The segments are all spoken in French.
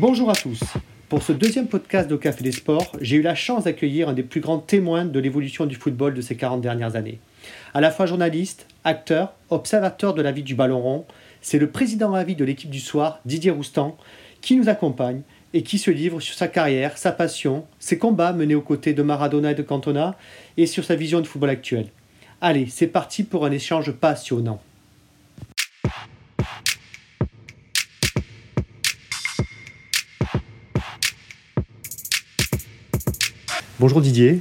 Bonjour à tous. Pour ce deuxième podcast de Café des Sports, j'ai eu la chance d'accueillir un des plus grands témoins de l'évolution du football de ces 40 dernières années. À la fois journaliste, acteur, observateur de la vie du ballon rond, c'est le président à vie de l'équipe du soir, Didier Roustan, qui nous accompagne et qui se livre sur sa carrière, sa passion, ses combats menés aux côtés de Maradona et de Cantona et sur sa vision du football actuel. Allez, c'est parti pour un échange passionnant. Bonjour Didier.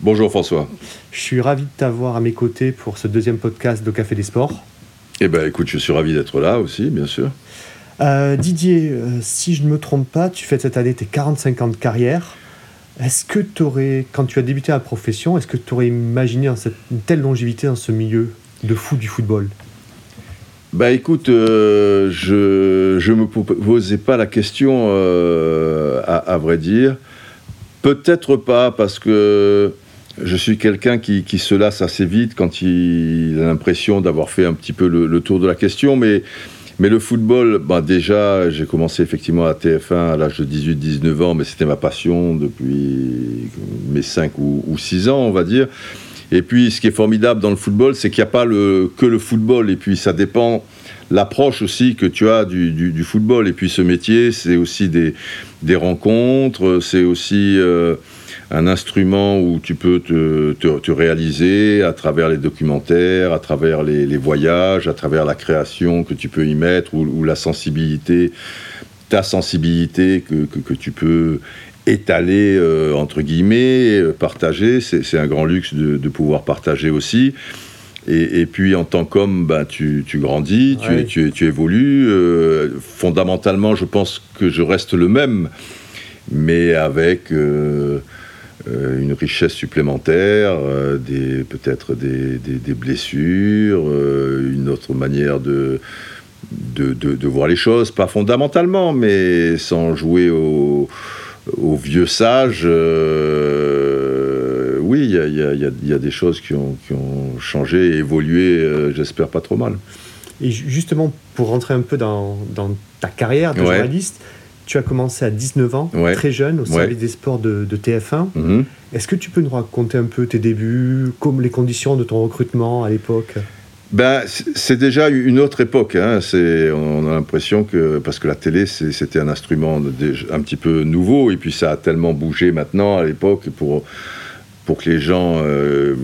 Bonjour François. Je suis ravi de t'avoir à mes côtés pour ce deuxième podcast de Café des Sports. Eh bien écoute, je suis ravi d'être là aussi, bien sûr. Euh, Didier, euh, si je ne me trompe pas, tu fais cette année tes 45 ans de carrière. Est-ce que tu aurais, quand tu as débuté la profession, est-ce que tu aurais imaginé une telle longévité dans ce milieu de fou du football? Bah écoute, euh, je ne me posais pas la question, à, vrai dire. Peut-être pas, parce que je suis quelqu'un qui, se lasse assez vite quand il a l'impression d'avoir fait un petit peu le, tour de la question, mais, le football, bah déjà, j'ai commencé effectivement à TF1 à l'âge de 18-19 ans, mais c'était ma passion depuis mes 5 ou, 6 ans, on va dire. Et puis, ce qui est formidable dans le football, c'est qu'il n'y a pas que le football, et puis ça dépend l'approche aussi que tu as du, football. Et puis ce métier, c'est aussi des, rencontres, c'est aussi euh, un instrument où tu peux te, réaliser à travers les documentaires, à travers les, voyages, à travers la création que tu peux y mettre, ou, la sensibilité, ta sensibilité que, tu peux étaler, euh, entre guillemets, partager. C'est un grand luxe de pouvoir partager aussi. Et, puis en tant qu'homme, ben, tu, grandis, tu, tu, évolues. Euh, fondamentalement, je pense que je reste le même, mais avec euh, euh, une richesse supplémentaire, peut-être des, blessures, une autre manière de, de, voir les choses, pas fondamentalement, mais sans jouer au, au vieux sage oui, il y, a, des choses qui ont, changé et évolué, euh, j'espère pas trop mal. Et justement, pour rentrer un peu dans, ta carrière de journaliste, tu as commencé à 19 ans, très jeune, au service des sports de, TF1. Mhm. Est-ce que tu peux nous raconter un peu tes débuts, comme les conditions de ton recrutement à l'époque? Ben, c'est déjà une autre époque. Hein. On a l'impression que, parce que la télé, c'était un instrument un petit peu nouveau, et puis ça a tellement bougé maintenant à l'époque pour pour que les gens euh,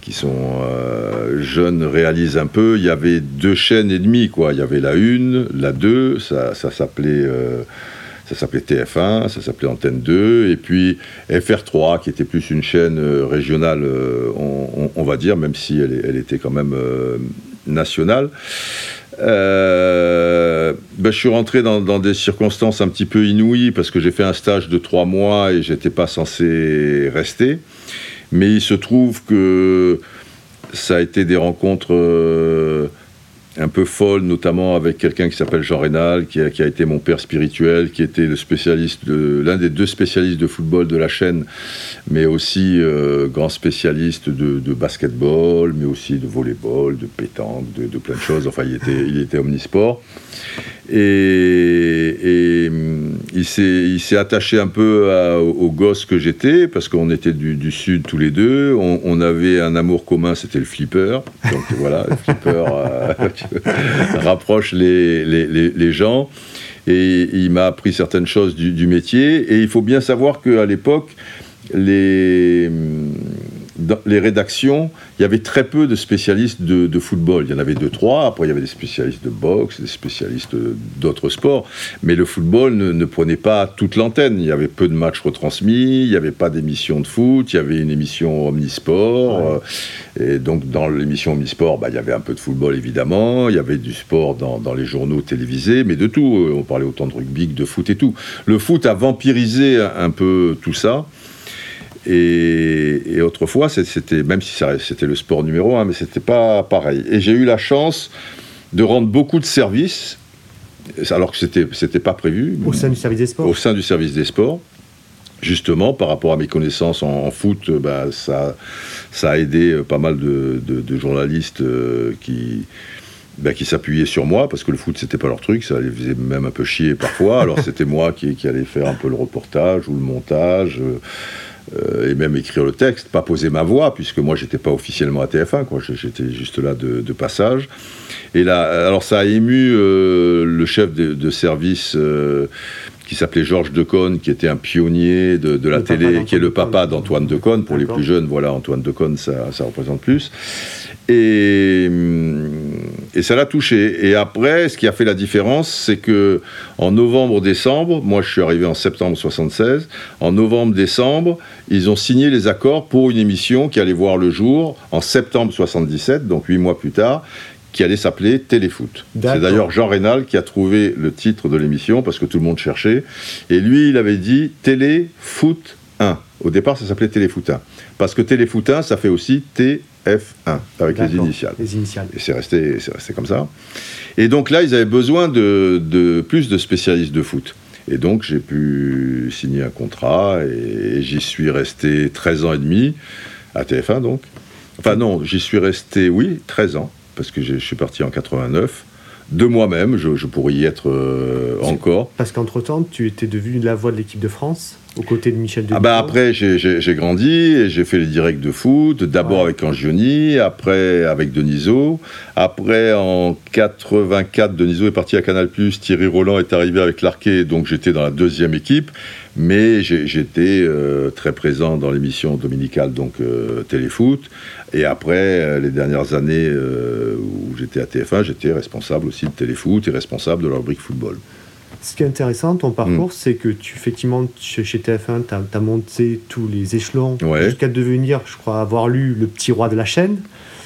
qui sont euh, jeunes réalisent un peu, il y avait deux chaînes et demie, quoi. Il y avait la une, la 2, ça, ça s'appelait... Euh, ça s'appelait TF1, ça s'appelait Antenne 2, et puis FR3, qui était plus une chaîne régionale, on, va dire, même si elle, elle était quand même nationale. Ben, je suis rentré dans, dans, des circonstances un petit peu inouïes parce que j'ai fait un stage de trois mois et j'étais pas censé rester. Mais il se trouve que ça a été des rencontres euh, un peu folles, notamment avec quelqu'un qui s'appelle Jean Rénal, qui a, qui a, été mon père spirituel, qui était le spécialiste, l'un des deux spécialistes de football de la chaîne, mais aussi euh, grand spécialiste de, de, basketball, mais aussi de volleyball, de pétanque, de, de, plein de choses. Enfin, il était, il était omnisport. Et, hum, il s'est attaché un peu au, gosse que j'étais, parce qu'on était du, sud tous les deux. On, avait un amour commun, c'était le flipper. Donc voilà, le flipper euh, rapproche les, les, les, gens. Et il m'a appris certaines choses du, du, métier. Et il faut bien savoir qu'à l'époque, les dans les rédactions, il y avait très peu de spécialistes de, football. Il y en avait deux, trois. Après, il y avait des spécialistes de boxe, des spécialistes d'autres sports. Mais le football ne, prenait pas toute l'antenne. Il y avait peu de matchs retransmis. Il n'y avait pas d'émission de foot. Il y avait une émission omnisport. Euh, et donc, dans l'émission omnisport, bah, il y avait un peu de football, évidemment. Il y avait du sport dans, dans les journaux télévisés, mais de tout. Euh, on parlait autant de rugby que de foot et tout. Le foot a vampirisé un peu tout ça. Et, autrefois, c'était, même si c'était le sport numéro un, mais c'était pas pareil. Et j'ai eu la chance de rendre beaucoup de services, alors que c'était, c'était pas prévu. Au sein du service des sports Au sein du service des sports. Justement, par rapport à mes connaissances en, foot, bah, ça, ça a aidé pas mal de, journalistes euh, qui, ben, qui s'appuyaient sur moi, parce que le foot, c'était pas leur truc, ça les faisait même un peu chier parfois. Alors c'était moi qui, qui, allais faire un peu le reportage ou le montage. Euh, et même écrire le texte, pas poser ma voix, puisque moi j'étais pas officiellement à TF1, quoi, j'étais juste là de, passage. Et là, alors ça a ému euh, le chef de, service euh, qui s'appelait Georges Decaune, qui était un pionnier de, la télé, qui est le papa d'Antoine Decaune. Pour les plus jeunes, voilà, Antoine Decaune, ça, ça représente plus. Et, et ça l'a touché. Et après, ce qui a fait la différence, c'est que en novembre-décembre, moi je suis arrivé en septembre 76, en novembre-décembre, ils ont signé les accords pour une émission qui allait voir le jour en septembre 77, donc huit mois plus tard, qui allait s'appeler Téléfoot. C'est d'ailleurs Jean Rénal qui a trouvé le titre de l'émission parce que tout le monde cherchait. Et lui, il avait dit Téléfoot 1. Au départ, ça s'appelait Téléfoot 1. Parce que Téléfoot 1, ça fait aussi TF1 avec les initiales. Les initiales. Et c'est resté, resté comme ça. Et donc là, ils avaient besoin de, de plus de spécialistes de foot. Et donc j'ai pu signer un contrat et j'y suis resté 13 ans et demi à TF1 donc. Enfin non, j'y suis resté, oui, 13 ans parce que je suis parti en 89 de moi-même, je, pourrais y être euh, encore. Parce qu'entre-temps, tu étais devenu la voix de l'équipe de France aux côtés de Michel. Ah bah après, j'ai grandi et j'ai fait les directs de foot, d'abord avec Angioni, après avec Denisot. Après, en 84, Denisot est parti à Canal+, Thierry Roland est arrivé avec l'Arquet, donc j'étais dans la deuxième équipe. Mais j'étais euh, très présent dans l'émission dominicale, donc euh, Téléfoot. Et après, euh, les dernières années où j'étais à TF1, j'étais responsable aussi de Téléfoot et responsable de la rubrique football. Ce qui est intéressant, ton parcours, mm. c'est que tu, effectivement, chez TF1, tu as, monté tous les échelons jusqu'à devenir, je crois, avoir lu Le Petit Roi de la chaîne.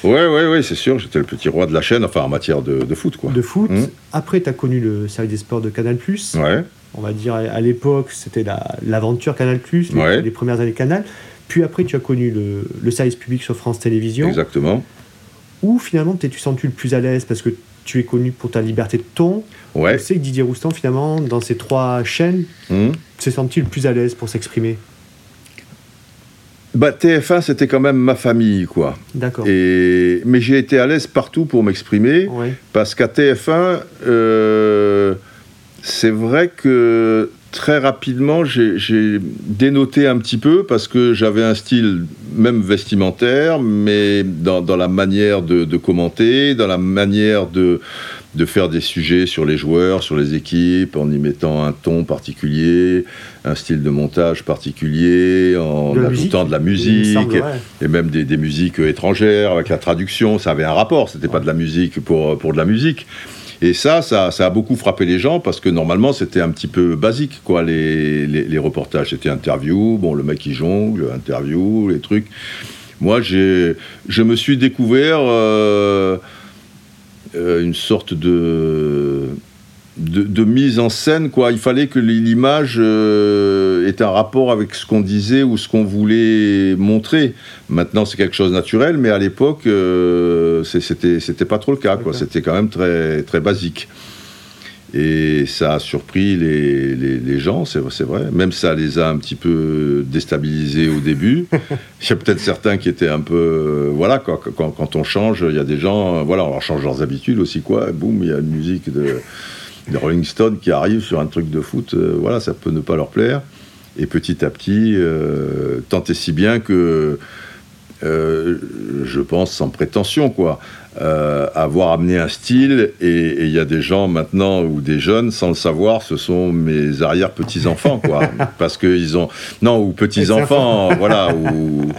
Oui, oui, oui, c'est sûr, j'étais le petit roi de la chaîne, enfin en matière de, foot, quoi. De foot. Mm. Après, tu as connu le service des sports de Canal. Ouais on va dire à l'époque, c'était l'aventure Canal, les, les premières années Canal. Puis après, tu as connu le, service public sur France Télévisions. Exactement. Où finalement, t'es-tu senti le plus à l'aise? Parce que tu es connu pour ta liberté de ton. Ouais. Je sais que Didier Roustan, finalement, dans ces trois chaînes, mmh. s'est senti le plus à l'aise pour s'exprimer? Bah, TF1, c'était quand même ma famille, quoi. D'accord. Et... Mais j'ai été à l'aise partout pour m'exprimer, parce qu'à TF1, euh, c'est vrai que très rapidement, j'ai dénoté un petit peu parce que j'avais un style même vestimentaire, mais dans, la manière de, commenter, dans la manière de, de, faire des sujets sur les joueurs, sur les équipes, en y mettant un ton particulier, un style de montage particulier, en ajoutant de la musique, et même des, des, musiques étrangères avec la traduction. Ça avait un rapport, c'était pas de la musique pour, pour de la musique. Et ça, ça, a beaucoup frappé les gens parce que normalement, c'était un petit peu basique, quoi, les, les, reportages. C'était interview, bon, le mec qui jongle, interview, les trucs. Moi, je me suis découvert euh, euh, une sorte de de, mise en scène, quoi. Il fallait que l'image euh, ait un rapport avec ce qu'on disait ou ce qu'on voulait montrer. Maintenant, c'est quelque chose de naturel, mais à l'époque, euh, c'était, c'était pas trop le cas, quoi. C'était quand même très, très basique. Et ça a surpris les, les, gens, c'est, c'est vrai. Même ça les a un petit peu déstabilisés au début. Il y a peut-être certains qui étaient un peu. Euh, voilà, quand, quand, quand, on change, il y a des gens. Voilà, on leur change leurs habitudes aussi, quoi. Boum, il y a une musique de les Rolling Stones qui arrivent sur un truc de foot, euh, voilà, ça peut ne pas leur plaire. Et petit à petit, euh, tant et si bien que, euh, je pense sans prétention, quoi, avoir amené un style, et il y a des gens maintenant, ou des jeunes, sans le savoir, ce sont mes arrière-petits-enfants, quoi. parce qu'ils ont... Non, ou petits-enfants, voilà, ou...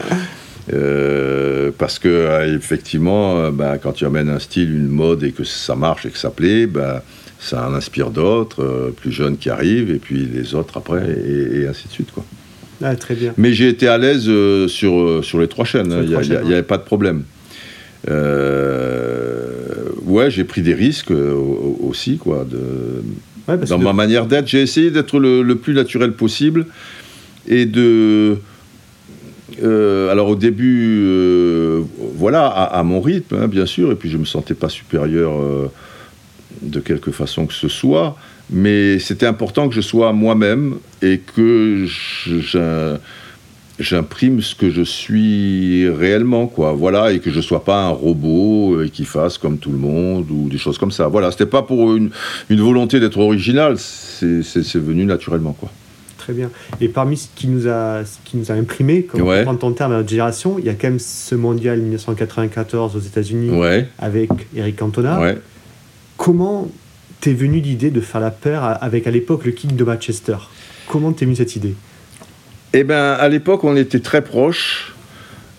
parce que effectivement, bah, quand tu amènes un style, une mode et que ça marche et que ça plaît, bah, ça en inspire d'autres, euh, plus jeunes qui arrivent, et puis les autres après, et, ainsi de suite. Quoi. Ah, très bien. Mais j'ai été à l'aise euh, sur, euh, sur les trois chaînes, il n'y avait pas de problème. ouais, j'ai pris des risques aussi, quoi. De, dans ma manière d'être, j'ai essayé d'être le, plus naturel possible, et de... alors au début, voilà, à, mon rythme, hein, bien sûr, et puis je ne me sentais pas supérieur de quelque façon que ce soit, mais c'était important que je sois moi-même et que j'imprime ce que je suis réellement, quoi. Voilà, et que je sois pas un robot et qui fasse comme tout le monde ou des choses comme ça. Voilà, c'était pas pour une, une volonté d'être original, c'est venu naturellement, quoi. Très bien. Et parmi ce qui nous a, ce qui nous a imprimé, comme ouais. on ton terme à notre génération, il y a quand même ce mondial 1994 aux États-Unis avec Eric Cantona. Ouais. Comment t'es venu l'idée de faire la paire avec à l'époque le King de Manchester? Comment t'es venu cette idée? Eh bien, à l'époque, on était très proches.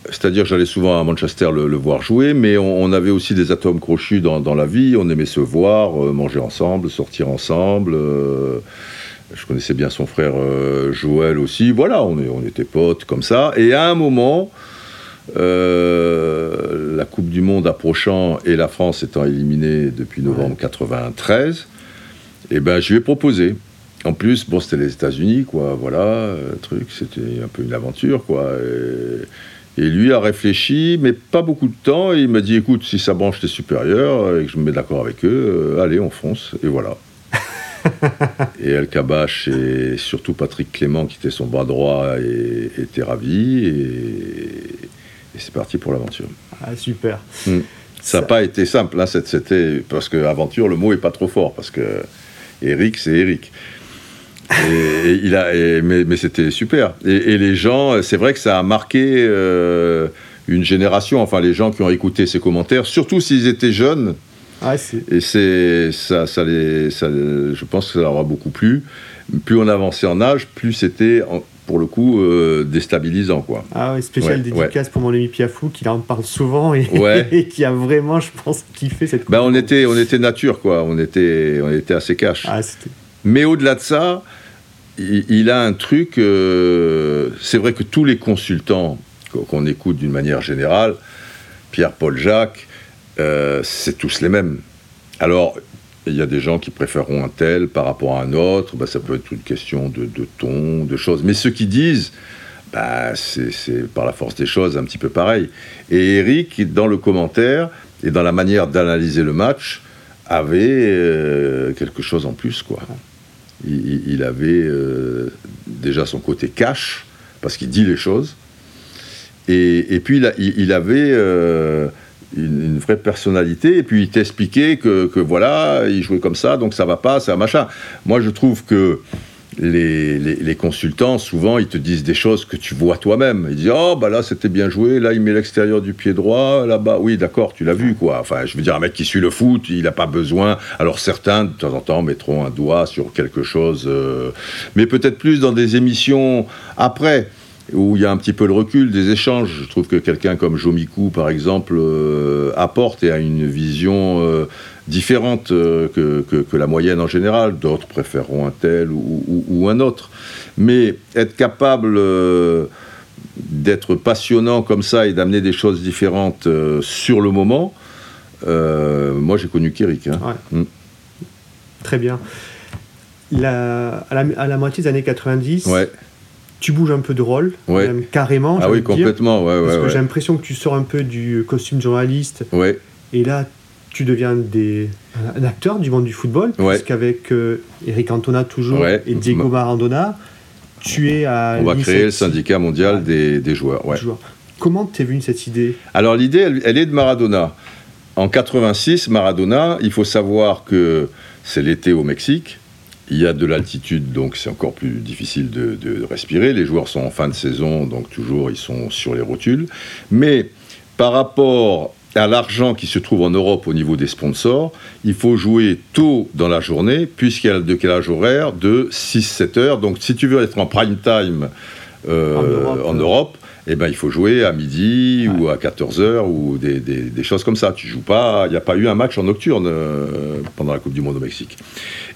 C'est-à-dire, j'allais souvent à Manchester le, voir jouer, mais on, avait aussi des atomes crochus dans, la vie. On aimait se voir, euh, manger ensemble, sortir ensemble. Euh, je connaissais bien son frère euh, Joël aussi. Voilà, on, on, était potes comme ça. Et à un moment, la Coupe du Monde approchant et la France étant éliminée depuis novembre 1993, eh ben, je lui ai proposé. En plus, bon, c'était les États-Unis, quoi, voilà, truc, c'était un peu une aventure, quoi. Et, lui a réfléchi, mais pas beaucoup de temps, et il m'a dit, écoute, si ça branche tes supérieurs, et que je me mets d'accord avec eux, euh, allez, on fonce, et voilà. et El Kabash et surtout Patrick Clément, qui était son bras droit, et, était ravis, et, c'est parti pour l'aventure. Ah, super. Hmm. Ça n'a pas été simple, hein, c'était, parce que aventure, le mot est pas trop fort, parce que Eric, c'est Eric. Et, il a, mais, c'était super. Et, les gens, c'est vrai que ça a marqué euh, une génération, enfin les gens qui ont écouté ses commentaires, surtout s'ils étaient jeunes. Ah, et c'est ça, ça, les, ça, je pense que ça leur a beaucoup plu. Plus on avançait en âge, plus c'était pour le coup euh, déstabilisant quoi. Ah oui, spécial dédicace pour mon ami Piafou qui en parle souvent et, et, qui a vraiment, je pense, kiffé cette. Ben on était, on était nature quoi. On était, on était assez cash. Ah, Mais au-delà de ça, il, a un truc. Euh, c'est vrai que tous les consultants qu'on écoute d'une manière générale, Pierre, Paul, Jacques, euh, c'est tous les mêmes. Alors, il y a des gens qui préféreront un tel par rapport à un autre. Bah, ça peut être une question de, ton, de choses. Mais ceux qui disent, bah, c'est par la force des choses un petit peu pareil. Et Eric, dans le commentaire et dans la manière d'analyser le match, avait euh, quelque chose en plus, quoi il, avait euh, déjà son côté cash, parce qu'il dit les choses. Et, puis, il, avait euh, une, vraie personnalité. Et puis, il t'expliquait que, que, voilà, il jouait comme ça, donc ça va pas, un machin. Moi, je trouve que les, consultants, souvent, ils te disent des choses que tu vois toi-même. Ils disent Oh, bah là, c'était bien joué, là, il met l'extérieur du pied droit, là-bas. Oui, d'accord, tu l'as vu, quoi. Enfin, je veux dire, un mec qui suit le foot, il n'a pas besoin. Alors, certains, de temps en temps, mettront un doigt sur quelque chose, euh, mais peut-être plus dans des émissions après où il y a un petit peu le recul des échanges. Je trouve que quelqu'un comme Jomiku, par exemple, euh, apporte et a une vision euh, différente euh, que, la moyenne en général. D'autres préféreront un tel ou, un autre. Mais être capable d'être passionnant comme ça et d'amener des choses différentes sur le moment, moi j'ai connu Kirik. Hein. Mm. Très bien. à, la, moitié des années 90, ouais tu bouges un peu de rôle, même carrément. Ah oui, complètement, ouais, parce que j'ai l'impression que tu sors un peu du costume journaliste. Ouais. Et là, tu deviens des, un acteur du monde du football, parce qu'avec euh, Eric Antona toujours et Diego Maradona, tu es à. On va créer le syndicat mondial des, des, joueurs. Ouais. Comment t'es venue cette idée? Alors l'idée, elle, elle, est de Maradona. En 86, Maradona, il faut savoir que c'est l'été au Mexique. Il y a de l'altitude, donc c'est encore plus difficile de, respirer. Les joueurs sont en fin de saison, donc toujours ils sont sur les rotules. Mais par rapport à l'argent qui se trouve en Europe au niveau des sponsors, il faut jouer tôt dans la journée, puisqu'il y a le décalage horaire de 6-7 heures. Donc si tu veux être en prime time euh, en Europe eh ben, il faut jouer à midi ou à 14h ou des, choses comme ça. Tu joues pas, il n'y a pas eu un match en nocturne euh, pendant la Coupe du Monde au Mexique.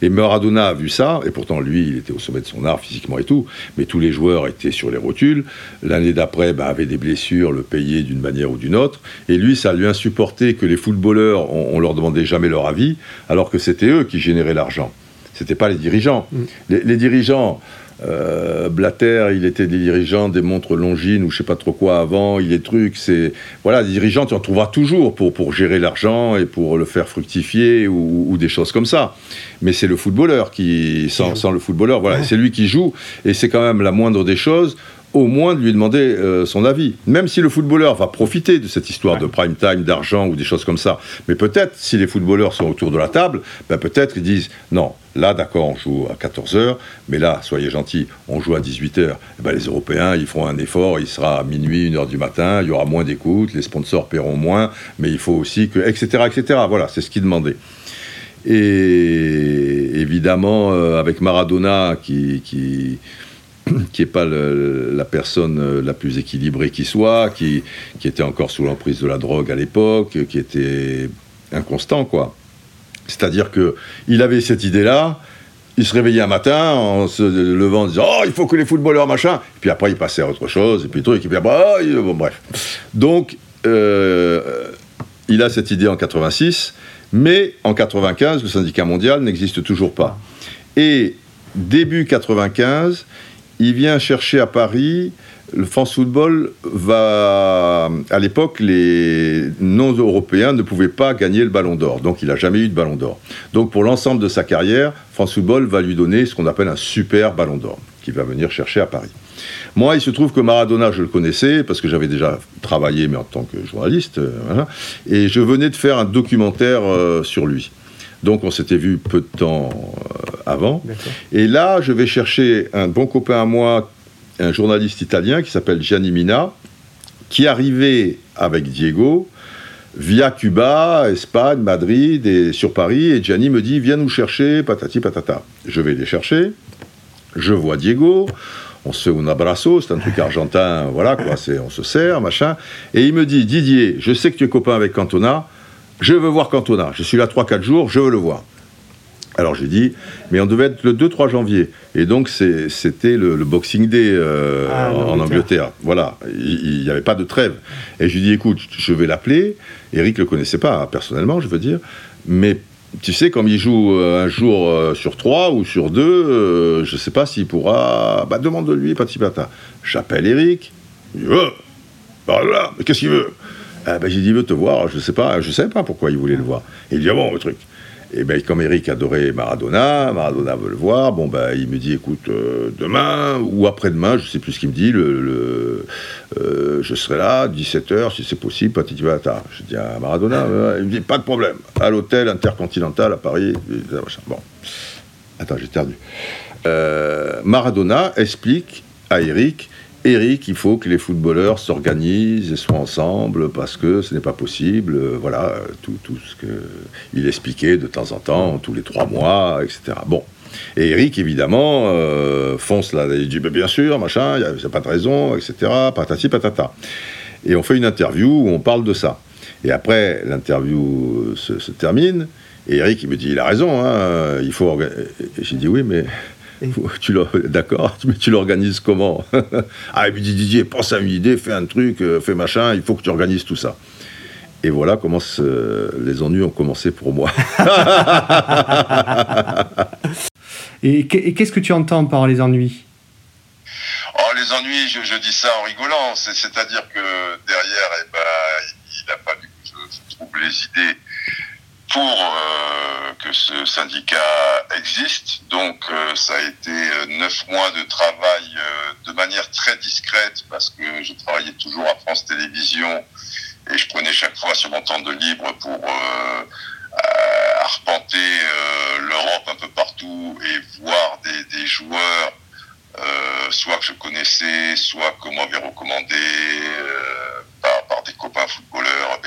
Et Maradona a vu ça, et pourtant lui, il était au sommet de son art physiquement et tout, mais tous les joueurs étaient sur les rotules. L'année d'après, ben, avaient des blessures, le payaient d'une manière ou d'une autre. Et lui, ça lui insupportait que les footballeurs, on, leur demandait jamais leur avis, alors que c'était eux qui généraient l'argent. C'était pas les dirigeants. Mm. les dirigeants, euh, Blatter, il était des dirigeants des montres Longines ou je sais pas trop quoi avant. Il est trucs, c'est voilà, des dirigeants, tu en trouveras toujours pour, pour gérer l'argent et pour le faire fructifier ou, des choses comme ça. Mais c'est le footballeur qui, sans, le footballeur, voilà, c'est lui qui joue et c'est quand même la moindre des choses au moins de lui demander euh, son avis. Même si le footballeur va profiter de cette histoire de prime time, d'argent ou des choses comme ça. Mais peut-être, si les footballeurs sont autour de la table, ben peut-être ils disent non, là d'accord, on joue à 14h, mais là, soyez gentils, on joue à 18h. Eh ben, les Européens, ils feront un effort, il sera à minuit, 1h du matin, il y aura moins d'écoute, les sponsors paieront moins, mais il faut aussi que. etc. etc. Voilà, c'est ce qu'ils demandaient. Et évidemment, euh, avec Maradona qui, qui qui n'est pas la personne euh, la plus équilibrée qui soit, qui, qui était encore sous l'emprise de la drogue à l'époque, qui était inconstant, quoi. C'est-à-dire que il avait cette idée-là, il se réveillait un matin en se levant en disant Oh, il faut que les footballeurs, machin. Et puis après, il passait à autre chose, et puis truc, et puis après, oh, bon, bref. Donc, euh, il a cette idée en 86, mais en 95, le syndicat mondial n'existe toujours pas. Et début 95, il vient chercher à Paris. Le France Football va. À l'époque, les non-européens ne pouvaient pas gagner le ballon d'or. Donc, il n'a jamais eu de ballon d'or. Donc, pour l'ensemble de sa carrière, France Football va lui donner ce qu'on appelle un super ballon d'or, qu'il va venir chercher à Paris. Moi, il se trouve que Maradona, je le connaissais parce que j'avais déjà travaillé, mais en tant que journaliste. Euh, et je venais de faire un documentaire euh, sur lui. Donc on s'était vu peu de temps euh, avant. Et là, je vais chercher un bon copain à moi, un journaliste italien qui s'appelle Gianni Mina, qui arrivait avec Diego via Cuba, Espagne, Madrid et sur Paris. Et Gianni me dit Viens nous chercher, patati patata. Je vais les chercher. Je vois Diego. On se fait un abrazo, c'est un truc argentin, voilà quoi, on se sert, machin. Et il me dit Didier, je sais que tu es copain avec Cantona, je veux voir Cantona. Je suis là 3-4 jours, je veux le voir. Alors j'ai dit, mais on devait être le 2-3 janvier. Et donc c'était le, Boxing Day euh, ah, en, Angleterre. Voilà, il n'y avait pas de trêve. Et je lui dit, écoute, je vais l'appeler. Eric ne le connaissait pas, personnellement, je veux dire. Mais tu sais, comme il joue euh, un jour euh, sur trois ou sur deux, je ne sais pas s'il pourra. Bah, demande-lui, pati pata. J'appelle Eric. Il dit, oh, bah là, mais qu'est-ce qu'il veut? Ah ben, J'ai dit, il veut te voir. Je ne sais pas, je sais pas pourquoi il voulait le voir. il dit, ah bon, le truc. Et ben, comme Eric adorait Maradona, Maradona veut le voir, bon, ben, il me dit, écoute, euh, demain ou après-demain, je sais plus ce qu'il me dit, le, euh, je serai là, 17h, si c'est possible, petit tard. Je dis à Maradona, il me dit, pas de problème, à l'hôtel intercontinental à Paris, bon. Attends, j'ai perdu. Euh, Maradona explique à Eric Eric, il faut que les footballeurs s'organisent et soient ensemble parce que ce n'est pas possible. Euh, voilà, tout, tout ce qu'il expliquait de temps en temps, tous les trois mois, etc. Bon. Et Eric, évidemment, euh, fonce là, il dit bien sûr, machin, il n'y a, pas de raison, etc. Patati patata. Et on fait une interview où on parle de ça. Et après, l'interview se, se, termine. Et Eric, il me dit il a raison, hein, il faut. J'ai dit oui, mais tu D'accord, mais tu l'organises comment? Ah, il me dit Didier, pense à une idée, fais un truc, euh, fais machin, il faut que tu organises tout ça. Et voilà comment les ennuis ont commencé pour moi. et qu'est-ce que tu entends par les ennuis? Oh, les ennuis, je, dis ça en rigolant. C'est-à-dire que derrière, eh ben, il a fallu que je trouve les idées pour euh, que ce syndicat existe. Donc euh, ça a été euh, neuf mois de travail de manière très discrète parce que je travaillais toujours à France Télévisions et je prenais chaque fois sur mon temps de libre pour arpenter l'Europe un peu partout et voir des, des joueurs soit que je connaissais, soit qu'on m'avait recommandé par, des copains footballeurs,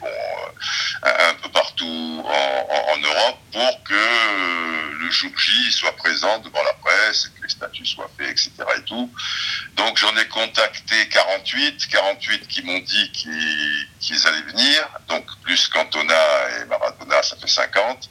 bon, euh, un peu partout en, Europe, pour que euh, le jour J soit présent devant la presse, que les statuts soient faits, etc. Et tout. Donc j'en ai contacté 48, 48 qui m'ont dit qu'ils allaient venir, donc plus Cantona et Maradona, ça fait 50.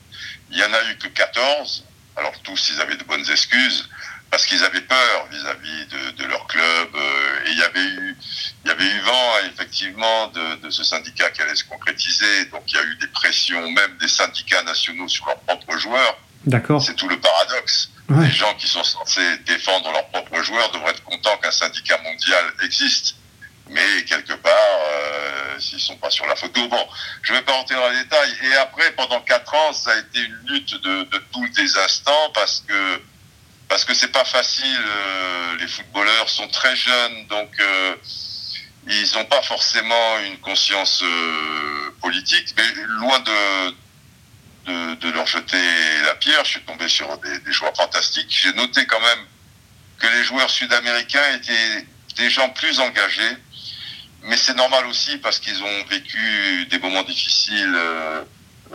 Il y en a eu que 14, alors tous ils avaient de bonnes excuses parce qu'ils avaient peur vis-à-vis de, leur club. Euh, et il y avait eu, il y avait eu vent effectivement de, ce syndicat qui allait se concrétiser. Donc il y a eu des pressions, même des syndicats nationaux sur leurs propres joueurs. D'accord. C'est tout le paradoxe. Les gens qui sont censés défendre leurs propres joueurs devraient être contents qu'un syndicat mondial existe. Mais quelque part, euh, s'ils sont pas sur la photo, bon, je vais pas rentrer dans les détails. Et après, pendant quatre ans, ça a été une lutte de, de tous les instants parce que parce que c'est pas facile. les footballeurs sont très jeunes, donc ils n'ont pas forcément une conscience politique, mais loin de, de, leur jeter la pierre, je suis tombé sur des, des joueurs fantastiques. J'ai noté quand même que les joueurs sud-américains étaient des gens plus engagés, mais c'est normal aussi parce qu'ils ont vécu des moments difficiles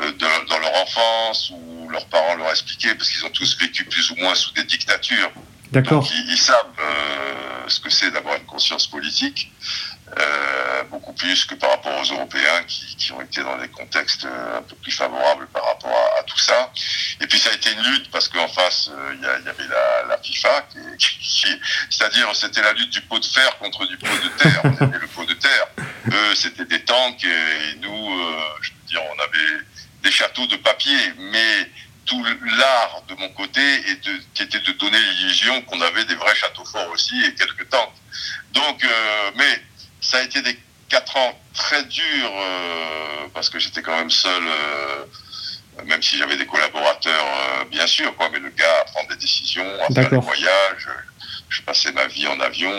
euh, dans leur enfance où leurs parents leur expliquaient, parce qu'ils ont tous vécu plus ou moins sous des dictatures. D'accord. Ils, ils, savent euh, ce que c'est d'avoir une conscience politique. Euh, beaucoup plus que par rapport aux Européens qui, qui, ont été dans des contextes un peu plus favorables par rapport à, à tout ça. Et puis ça a été une lutte parce qu'en face, il y, y, avait la, la FIFA, qui, qui, c'est-à-dire c'était la lutte du pot de fer contre du pot de terre. On avait le pot de terre. Eux, c'était des tanks et, nous, je veux dire, on avait des châteaux de papier, mais tout l'art de mon côté et de, qui était de donner l'illusion qu'on avait des vrais châteaux forts aussi et quelques tanks. Donc, euh, mais ça a été des quatre ans très durs euh, parce que j'étais quand même seul, euh, même si j'avais des collaborateurs, bien sûr, quoi, mais le gars à prendre des décisions, à faire des voyages. Je passais ma vie en avion.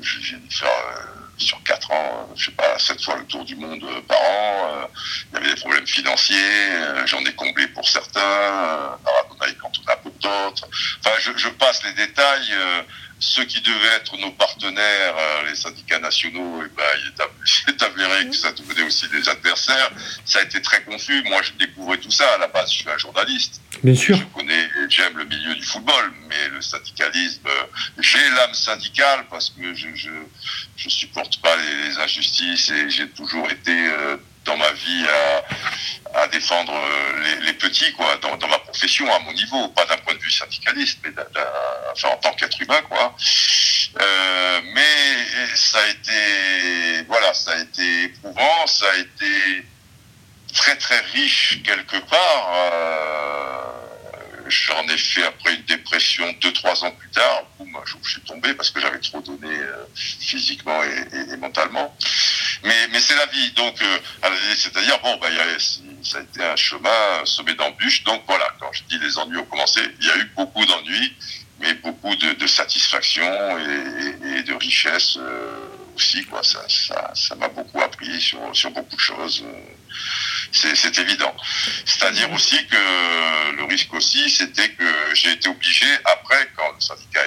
J'ai dû faire sur quatre ans, je sais pas, sept fois le tour du monde par an. Il y avait des problèmes financiers, j'en ai comblé pour certains. Maradona quand on a peu d'autres. Enfin, je, passe les détails ceux qui devaient être nos partenaires, euh, les syndicats nationaux, eh ben, il est avéré que ça devenait aussi des adversaires. Ça a été très confus. Moi, je découvrais tout ça. À la base, je suis un journaliste. Bien sûr. Je connais, j'aime le milieu du football, mais le syndicalisme, euh, j'ai l'âme syndicale parce que je, je, je supporte pas les, les injustices et j'ai toujours été euh, dans ma vie à, défendre les, les, petits, quoi, dans, ma profession, à mon niveau, pas d'un point de vue syndicaliste, mais en tant qu'être humain, quoi. Euh, mais ça a été, voilà, ça a été éprouvant, ça a été très très riche quelque part. Euh, J'en ai fait après une dépression deux trois ans plus tard. Boum, je suis tombé parce que j'avais trop donné euh, physiquement et, mentalement. Mais, mais c'est la vie. Donc, euh, c'est-à-dire, bon, bah, ça a été un chemin semé d'embûches. Donc voilà, quand je dis les ennuis ont commencé, il y a eu beaucoup d'ennuis, mais beaucoup de, satisfaction et, de richesse euh, aussi. Quoi. Ça, ça, ça m'a beaucoup appris sur beaucoup de choses. C'est évident. C'est-à-dire aussi que le risque aussi, c'était que j'ai été obligé, après, quand le syndicat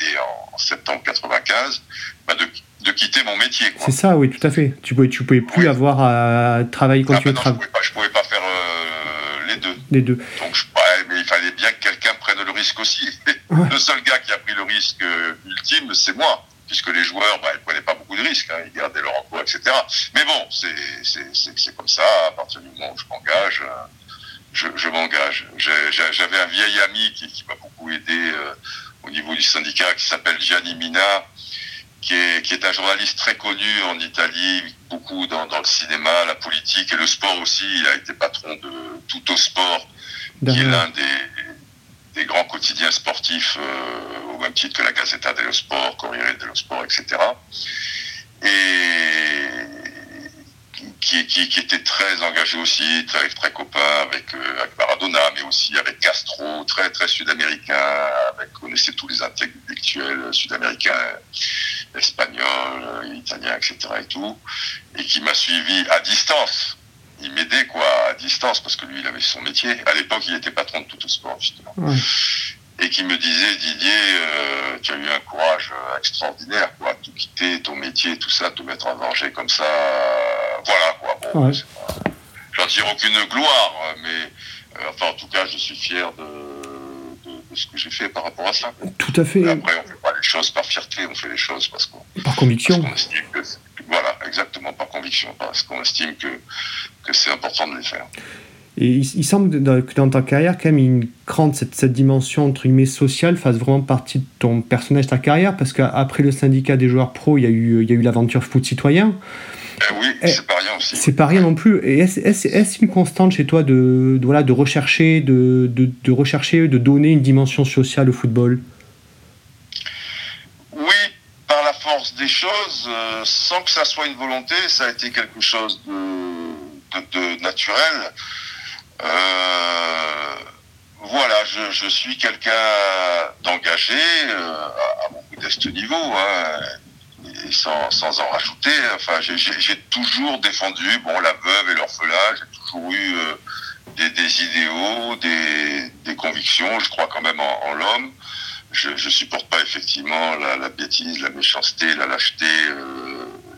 est en, en septembre 95, bah de de quitter mon métier. C'est ça, oui, tout à fait. Tu pouvais, tu pouvais plus oui. avoir à travailler quand ah, tu veux travailler. Je pouvais pas, pouvais pas faire euh, les deux. Les deux. Donc, je, ouais, mais il fallait bien que quelqu'un prenne le risque aussi. Ouais. Le seul gars qui a pris le risque ultime, c'est moi, puisque les joueurs, bah, ils prenaient pas beaucoup de risques, hein, ils gardaient leur emploi, etc. Mais bon, c'est comme ça. À partir du moment où je m'engage, euh, je, je m'engage. J'avais un vieil ami qui, qui m'a beaucoup aidé euh, au niveau du syndicat, qui s'appelle Gianni Mina qui est, qui est, un journaliste très connu en Italie, beaucoup dans, dans, le cinéma, la politique et le sport aussi. Il a été patron de Tout au Sport, qui est l'un des, grands quotidiens sportifs, euh, au même titre que la Gazzetta dello Sport, Corriere dello Sport, etc. Et qui, était très engagé aussi, très, très copain avec, euh, avec Maradona, mais aussi avec Castro, très, très sud-américain, avec, connaissait tous les intellectuels sud-américains espagnol, italien, etc. et tout, et qui m'a suivi à distance. Il m'aidait quoi à distance parce que lui il avait son métier. À l'époque il était patron de tout sport justement. Et qui me disait Didier, euh, tu as eu un courage extraordinaire quoi, tout quitter, ton métier, tout ça, te mettre en danger comme ça. Voilà quoi. Bon, ouais. J'en tire aucune gloire, mais euh, enfin en tout cas je suis fier de de ce que j'ai fait par rapport à ça. Tout à fait. Et après, on ne fait pas les choses par fierté, on fait les choses parce qu'on. Par conviction. Parce estime que, voilà, exactement, par conviction, parce qu'on estime que, que c'est important de les faire. Et il, il semble que dans ta carrière, quand même, une grande, cette, cette dimension entre guillemets sociale fasse vraiment partie de ton personnage, de ta carrière, parce qu'après le syndicat des joueurs pro, il y a eu, il y a eu l'aventure foot citoyen. Eh oui, c'est pas rien aussi. C'est pas rien non plus. Et est-ce est est une constante chez toi de, de, voilà, de rechercher, de, de, de, rechercher, de donner une dimension sociale au football Oui, par la des choses, euh, sans que ça soit une volonté, ça a été quelque chose de, naturel. Euh, voilà, je, suis quelqu'un d'engagé à, mon modeste niveau, hein, et sans, sans, en rajouter. Enfin, j'ai toujours défendu, bon, la veuve et l'orphelin. J'ai toujours eu des, idéaux, des, convictions. Je crois quand même en l'homme. Je, je supporte pas effectivement la, bêtise, la méchanceté, la lâcheté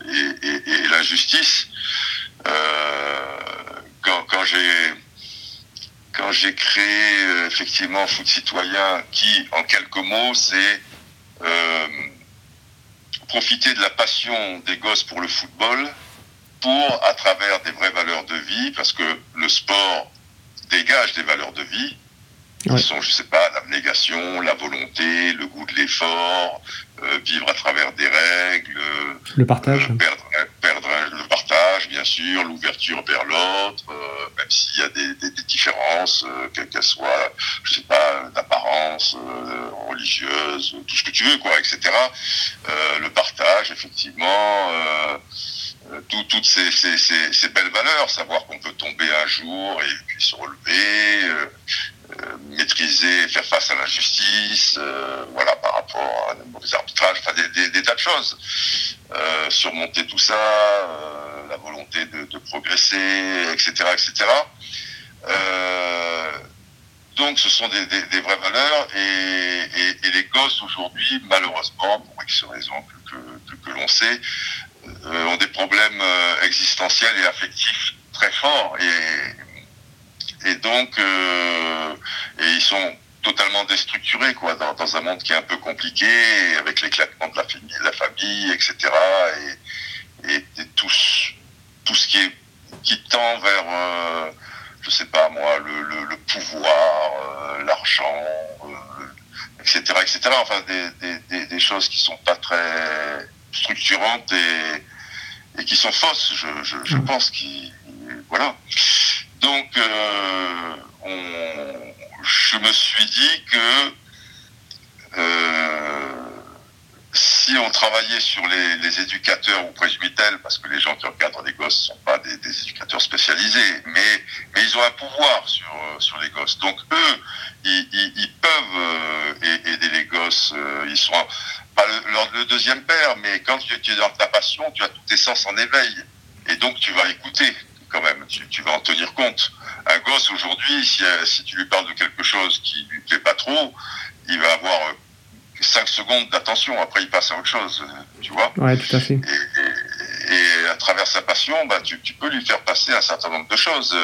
et, et, l'injustice. Euh, quand, j'ai quand créé euh, effectivement Foot Citoyen, qui en quelques mots, c'est euh, profiter de la passion des gosses pour le football, pour à travers des vraies valeurs de vie, parce que le sport dégage des valeurs de vie, qui sont, je sais pas, l'abnégation, la volonté, le goût de l'effort, euh, vivre à travers des règles, le partage, euh, perdre, perdre, le partage, bien sûr, l'ouverture vers l'autre, euh, même s'il y a des, des, des différences, euh, quelles qu'elles soient, je sais pas, d'apparence, euh, religieuse, tout ce que tu veux, quoi, etc. le partage, effectivement. Tout, toutes ces, ces, ces, ces, belles valeurs, savoir qu'on peut tomber un jour et puis se relever, maîtriser, faire face à l'injustice, euh, voilà, par rapport à mauvais arbitrage, enfin des, tas de choses. Euh, surmonter tout ça, euh, la volonté de, progresser, etc., etc. donc, ce sont des, vraies valeurs et les gosses aujourd'hui, malheureusement, pour X raisons que, que, que l'on sait, ont des problèmes existentiels et affectifs très forts et et donc, euh, et ils sont totalement déstructurés, quoi, dans, dans, un monde qui est un peu compliqué, avec l'éclatement de la famille, la famille etc. Et, et, et tout, tout ce qui est qui tend vers, euh, je sais pas moi, le, le, le pouvoir, euh, l'argent, etc., etc. Enfin, des, des, des, choses qui sont pas très structurantes et, et qui sont fausses, je, je, je mmh. pense, qui, voilà. Donc, euh, je me suis dit que euh, si on travaillait sur les, les éducateurs ou présumés tels, parce que les gens qui encadrent les gosses ne sont pas des, éducateurs spécialisés, mais, mais ils ont un pouvoir sur, sur les gosses. Donc eux, ils, peuvent euh, aider les gosses. Euh, ils sont pas le, le, deuxième père, mais quand tu, tu es dans ta passion, tu as tous tes sens en éveil. Et donc tu vas écouter quand même. Tu, tu, vas en tenir compte. Un gosse aujourd'hui, si, euh, si, tu lui parles de quelque chose qui lui plaît pas trop, il va avoir 5 euh, secondes d'attention. Après, il passe à autre chose. Euh, tu vois Ouais, tout à fait. Et, et, et à travers sa passion, bah, tu, tu, peux lui faire passer un certain nombre de choses.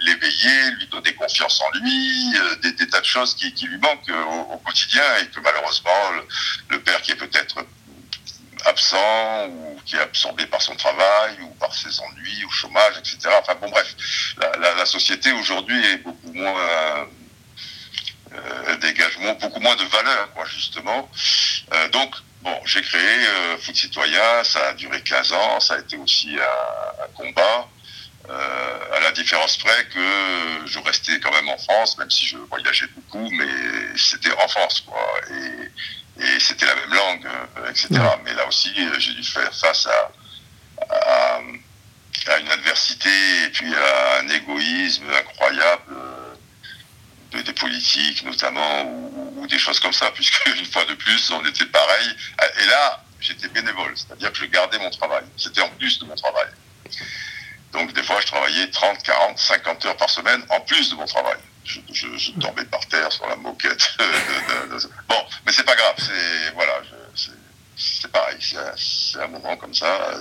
L'éveiller, lui donner confiance en lui, des, des tas de choses qui, qui lui manquent au, au, quotidien et que malheureusement, le, le père qui est peut-être absent ou qui est absorbé par son travail ou par ses ennuis ou chômage, etc. Enfin bon bref, la, société aujourd'hui est beaucoup moins euh, dégage beaucoup moins de valeur, quoi, justement. Euh, donc, bon, j'ai créé euh, Foot Citoyen, ça a duré 15 ans, ça a été aussi un, un combat, euh, à la différence près que je restais quand même en France, même si je voyageais beaucoup, mais c'était en France, quoi. Et, et c'était la même langue, euh, etc. Ouais. Mais là aussi, euh, j'ai dû faire face à, à, à, une adversité et puis à un égoïsme incroyable euh, de, des politiques notamment, ou, ou, des choses comme ça, puisque une fois de plus, on était pareil. Et là, j'étais bénévole, c'est-à-dire que je gardais mon travail. C'était en plus de mon travail. Donc des fois, je travaillais 30, 40, 50 heures par semaine en plus de mon travail je, je, je, tombais par terre sur la moquette. de, de, de... Bon, mais c'est pas grave, c'est voilà, c'est pareil, c'est un moment comme ça.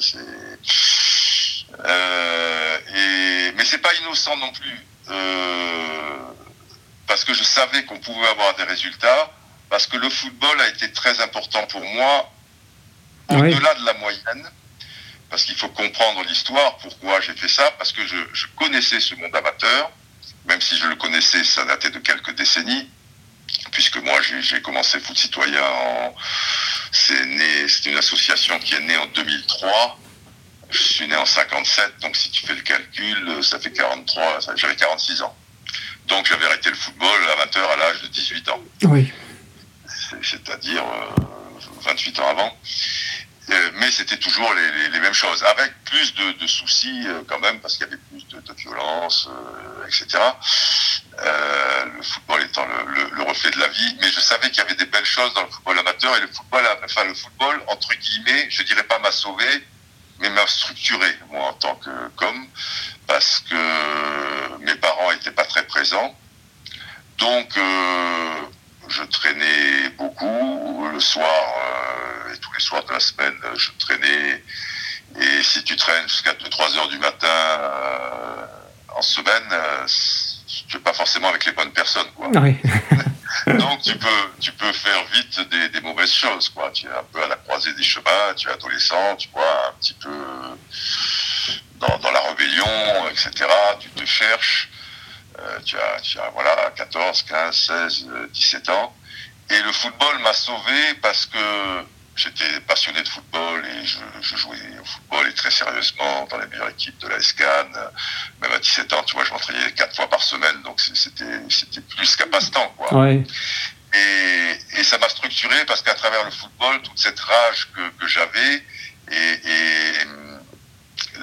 Euh, et mais c'est pas innocent non plus, euh, parce que je savais qu'on pouvait avoir des résultats, parce que le football a été très important pour moi, au-delà oui. de la moyenne. Parce qu'il faut comprendre l'histoire, pourquoi j'ai fait ça, parce que je, je connaissais ce monde amateur, même si je le connaissais, ça datait de quelques décennies, puisque moi j'ai commencé Foot Citoyen en... C'est né, c'est une association qui est née en 2003. Je suis né en 57, donc si tu fais le calcul, ça fait 43, j'avais 46 ans. Donc j'avais arrêté le football amateur à l'âge de 18 ans. Oui. C'est-à-dire euh, 28 ans avant. Euh, mais c'était toujours les, mêmes choses, avec plus de, soucis euh, quand même, parce qu'il y avait plus de, violence, euh, etc. le football étant le, le, reflet de la vie, mais je savais qu'il y avait des belles choses dans le football amateur, et le football, enfin le football, entre guillemets, je dirais pas m'a sauvé, mais m'a structuré, moi, en tant que comme, parce que mes parents étaient pas très présents. Donc, je traînais beaucoup. Le soir, et tous les soirs de la semaine, je traînais. Et si tu traînes jusqu'à 2-3 heures du matin euh, en semaine, euh, tu n'es pas forcément avec les bonnes personnes. Quoi. Donc tu peux, tu peux faire vite des, des, mauvaises choses. Quoi. Tu es un peu à la croisée des chemins, tu es adolescent, tu vois, un petit peu dans, dans la rébellion, etc. Tu te cherches. Euh, tu, as, tu as voilà, 14, 15, 16, 17 ans. Et le football m'a sauvé parce que j'étais passionné de football et je, je, jouais au football et très sérieusement dans les meilleures équipes de la SCAN. Même à 17 ans, tu vois, je m'entraînais quatre fois par semaine, donc c'était c'était plus qu'un passe-temps, quoi. Ouais. Et, et ça m'a structuré parce qu'à travers le football, toute cette rage que, que j'avais et, et,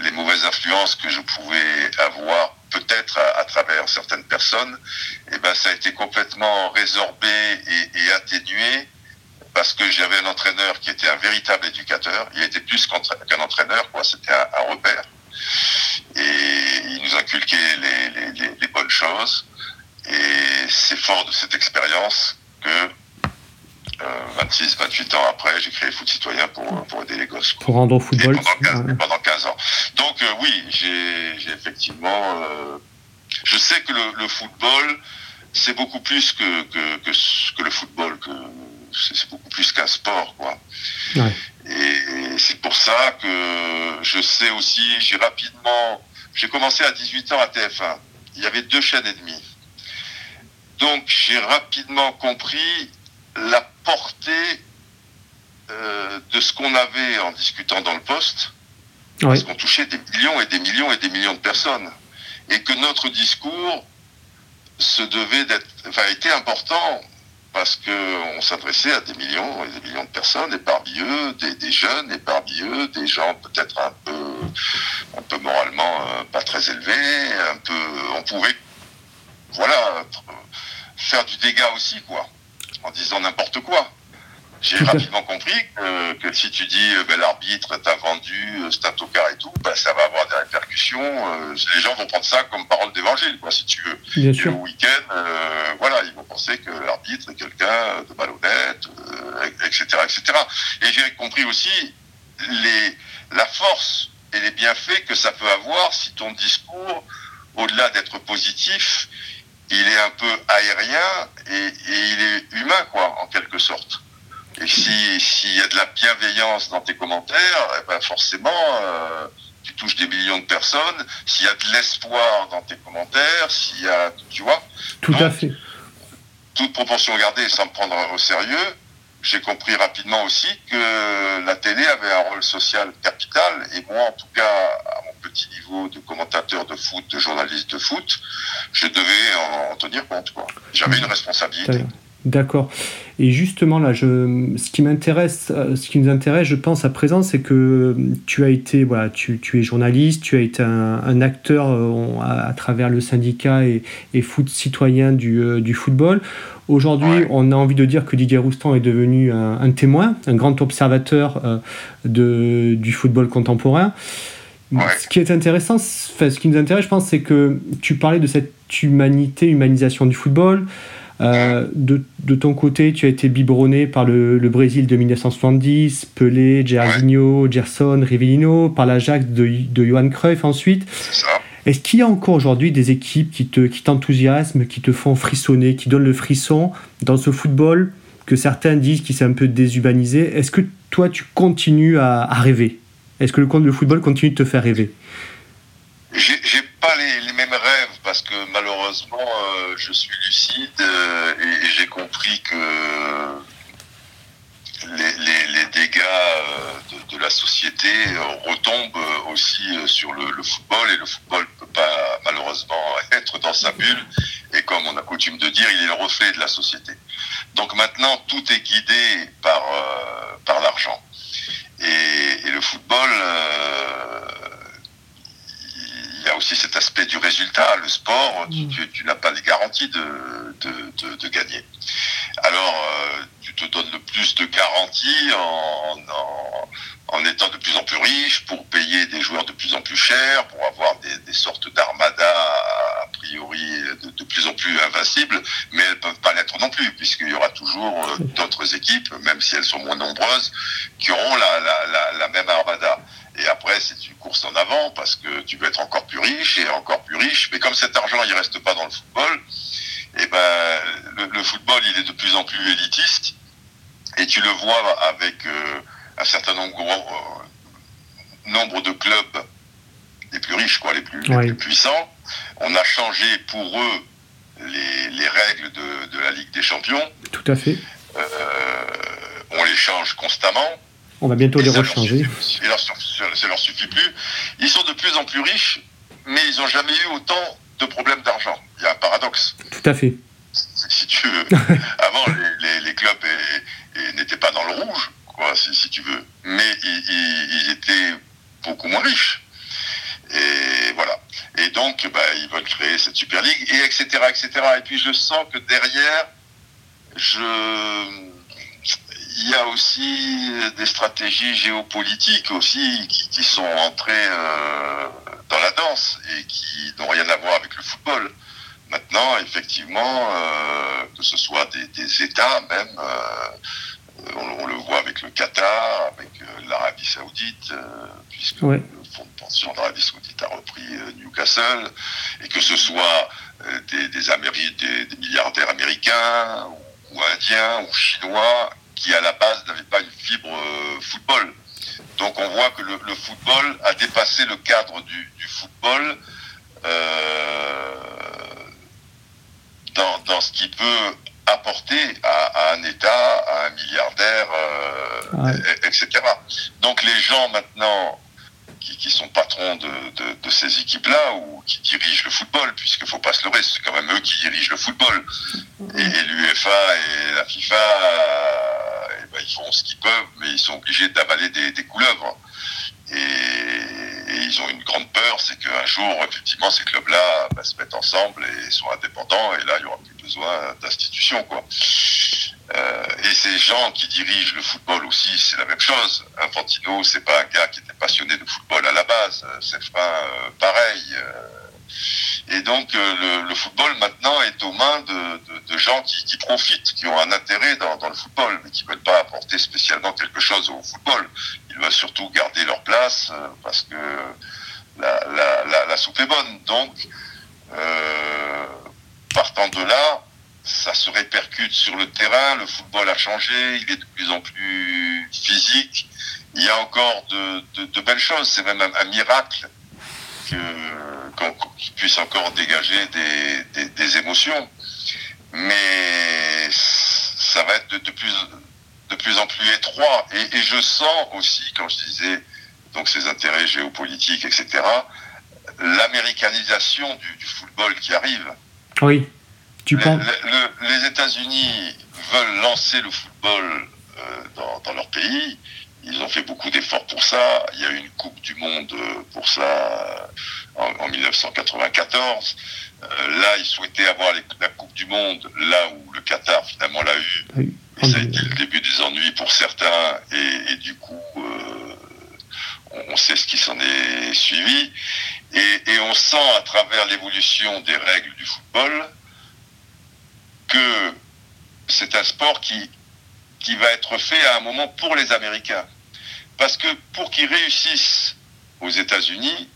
les mauvaises influences que je pouvais avoir peut-être à, à, travers certaines personnes, et eh ben ça a été complètement résorbé et, et atténué parce que j'avais un entraîneur qui était un véritable éducateur. Il était plus qu'un entraîneur, quoi. C'était un, un, repère. Et il nous inculquait les, les, les, les bonnes choses. Et c'est fort de cette expérience que euh, 26, 28 ans après, j'ai créé Foot Citoyen pour, pour aider les gosses. Pour rendre au football. Pendant 15, pendant 15, ans. Donc euh, oui, j'ai effectivement... Euh, je sais que le, le football, c'est beaucoup plus que, que, que, que, le football, que c'est beaucoup plus qu'un sport, quoi. Ouais. Et c'est pour ça que je sais aussi, j'ai rapidement, j'ai commencé à 18 ans à TF1. Il y avait deux chaînes et demie. Donc j'ai rapidement compris la portée euh, de ce qu'on avait en discutant dans le poste, ouais. parce qu'on touchait des millions et des millions et des millions de personnes, et que notre discours se devait d'être, enfin, était important parce qu'on s'adressait à des millions et des millions de personnes, et parmi eux, des, jeunes, et parmi eux, des gens peut-être un peu, un peu moralement euh, pas très élevés, un peu, on pouvait, voilà, faire du dégât aussi, quoi, en disant n'importe quoi. J'ai rapidement compris que, que, si tu dis euh, ben, l'arbitre t'a vendu, euh, tocard et tout, ben, ça va avoir des répercussions. Euh, les gens vont prendre ça comme parole d'évangile, quoi, si tu veux. Bien sûr. Le week-end, euh, voilà, ils vont penser que l'arbitre est quelqu'un de malhonnête, etc., etc. Et j'ai compris aussi les, la force et les bienfaits que ça peut avoir si ton discours, au-delà d'être positif, il est un peu aérien et, et il est humain, quoi, en quelque sorte. Et s'il si y a de la bienveillance dans tes commentaires, eh ben forcément, euh, tu touches des millions de personnes. S'il y a de l'espoir dans tes commentaires, s'il y a, tu vois. Tout donc, à fait. Toute proportion gardée, sans me prendre au sérieux, j'ai compris rapidement aussi que la télé avait un rôle social capital. Et moi, en tout cas, à mon petit niveau de commentateur de foot, de journaliste de foot, je devais en, en tenir compte. J'avais une responsabilité. D'accord. Et justement, là, je, ce qui m'intéresse, ce qui nous intéresse, je pense, à présent, c'est que tu as été, voilà, tu, tu, es journaliste, tu as été un, un acteur à, à, travers le syndicat et, et foot citoyen du, euh, du football. Aujourd'hui, ouais. on a envie de dire que Didier Roustan est devenu un, un témoin, un grand observateur euh, de, du football contemporain. Ouais. Ce qui est intéressant, enfin, ce qui nous intéresse, je pense, c'est que tu parlais de cette humanité, humanisation du football. Euh, de, de, ton côté, tu as été biberonné par le, le Brésil de 1970, Pelé, ouais. Gerson, Rivellino, par l'Ajax de, de Johan Cruyff ensuite. Est-ce qu'il y a encore aujourd'hui des équipes qui, te, qui t'enthousiasment, qui te font frissonner, qui donnent le frisson dans ce football que certains disent qui s'est un peu déshumanisé? Est-ce que toi, tu continues à, à rêver? Est-ce que le, le football continue de te faire rêver? J'ai, j'ai pas les, les, mêmes rêves parce que malheureusement euh, je suis lucide euh, et, j'ai compris que les, les, les dégâts euh, de, la société retombent aussi sur le, le, football et le football ne peut pas malheureusement être dans sa bulle et comme on a coutume de dire il est le reflet de la société. Donc maintenant tout est guidé par, par l'argent. Et, le football, il y a aussi cet aspect du résultat. Le sport, tu, mm. n'as pas les garanties de, de, gagner. Alors, tu te donnes le plus de garanties en, en étant de plus en plus riche, pour payer des joueurs de plus en plus chers, pour avoir des, sortes d'armadas a priori de, plus en plus invincibles, mais elles ne peuvent pas l'être non plus, puisqu'il y aura toujours euh, d'autres équipes, même si elles sont moins nombreuses, qui auront la, même armada. Et après, c'est une course en avant, parce que tu veux être encore plus riche et encore plus riche, mais comme cet argent, il reste pas dans le football, et eh ben, le, football, il est de plus en plus élitiste, et tu le vois avec... Euh, un certain nombre, euh, nombre de clubs les plus riches, quoi, les plus, plus puissants. On a changé pour eux les, règles de, la Ligue des Champions. Tout à fait. Euh, on les change constamment. On va bientôt les rechanger. Ça leur, leur suffit plus. Ils sont de plus en plus riches, mais ils n'ont jamais eu autant de problèmes d'argent. Il y a un paradoxe. Tout à fait. Si tu veux. Avant, les, clubs n'étaient pas dans le rouge si, tu veux. Mais ils, étaient beaucoup moins riches. Et voilà. Et donc, bah, ils veulent créer cette Super League, et etc., etc. Et puis, je sens que derrière, je... il y a aussi des stratégies géopolitiques aussi qui, sont entrées euh, dans la danse et qui n'ont rien à voir avec le football. Maintenant, effectivement, euh, que ce soit des, États même, euh, on, le voit avec le Qatar, avec l'Arabie Saoudite, puisque fonds de pension d'Arabie Saoudite a repris euh, Newcastle, et que ce soit des, des, milliardaires américains, ou, indiens, ou chinois, qui à la base n'avaient pas une fibre football. Donc on voit que le, football a dépassé le cadre du, football dans, dans, ce qui peut apporter à, un État, à un milliardaire, euh, etc. Donc les gens maintenant qui, sont patrons de, ces équipes-là ou qui dirigent le football, puisqu'il ne faut pas se leurrer, c'est quand même eux qui dirigent le football. Et, l'UEFA et la FIFA, euh, ben, ils font ce qu'ils peuvent, mais ils sont obligés d'avaler des, des couleuvres. Et, ils ont une grande peur, c'est qu'un jour, effectivement, ces clubs-là bah, se mettent ensemble et sont indépendants, et là, il n'y aura plus besoin d'institutions, quoi. Euh, et ces gens qui dirigent le football aussi, c'est la même chose. Infantino, c'est pas un gars qui passionné de football à la base. C'est euh, pareil. Euh, et donc euh, le, football maintenant est aux mains de, gens qui, profitent, qui ont un intérêt dans, le football, mais qui ne veulent pas apporter spécialement quelque chose au football. Ils veulent surtout garder leur place euh, parce que la, soupe est bonne. Donc, euh, partant de là, ça se répercute sur le terrain. Le football a changé, il est de plus en plus physique. Il y a encore de, belles choses. C'est même un miracle qu'on puisse encore dégager des, émotions. Mais ça va être de, plus, de plus en plus étroit. Et, je sens aussi, quand je disais donc ces intérêts géopolitiques, etc., l'américanisation du, football qui arrive. Oui. Tu penses? Les États-Unis veulent lancer le football euh, dans, dans, leur pays. Ils ont fait beaucoup d'efforts pour ça. Il y a eu une Coupe du Monde pour ça en, 1994. Euh, là, ils souhaitaient avoir la Coupe du Monde là où le Qatar finalement l'a eu. ça a été le début des ennuis pour certains et, du coup, euh, on, sait ce qui s'en est suivi. Et, et, on sent à travers l'évolution des règles du football que c'est un sport qui, qui va être fait à un moment pour les Américains. Parce que pour qu'ils réussissent aux États-Unis,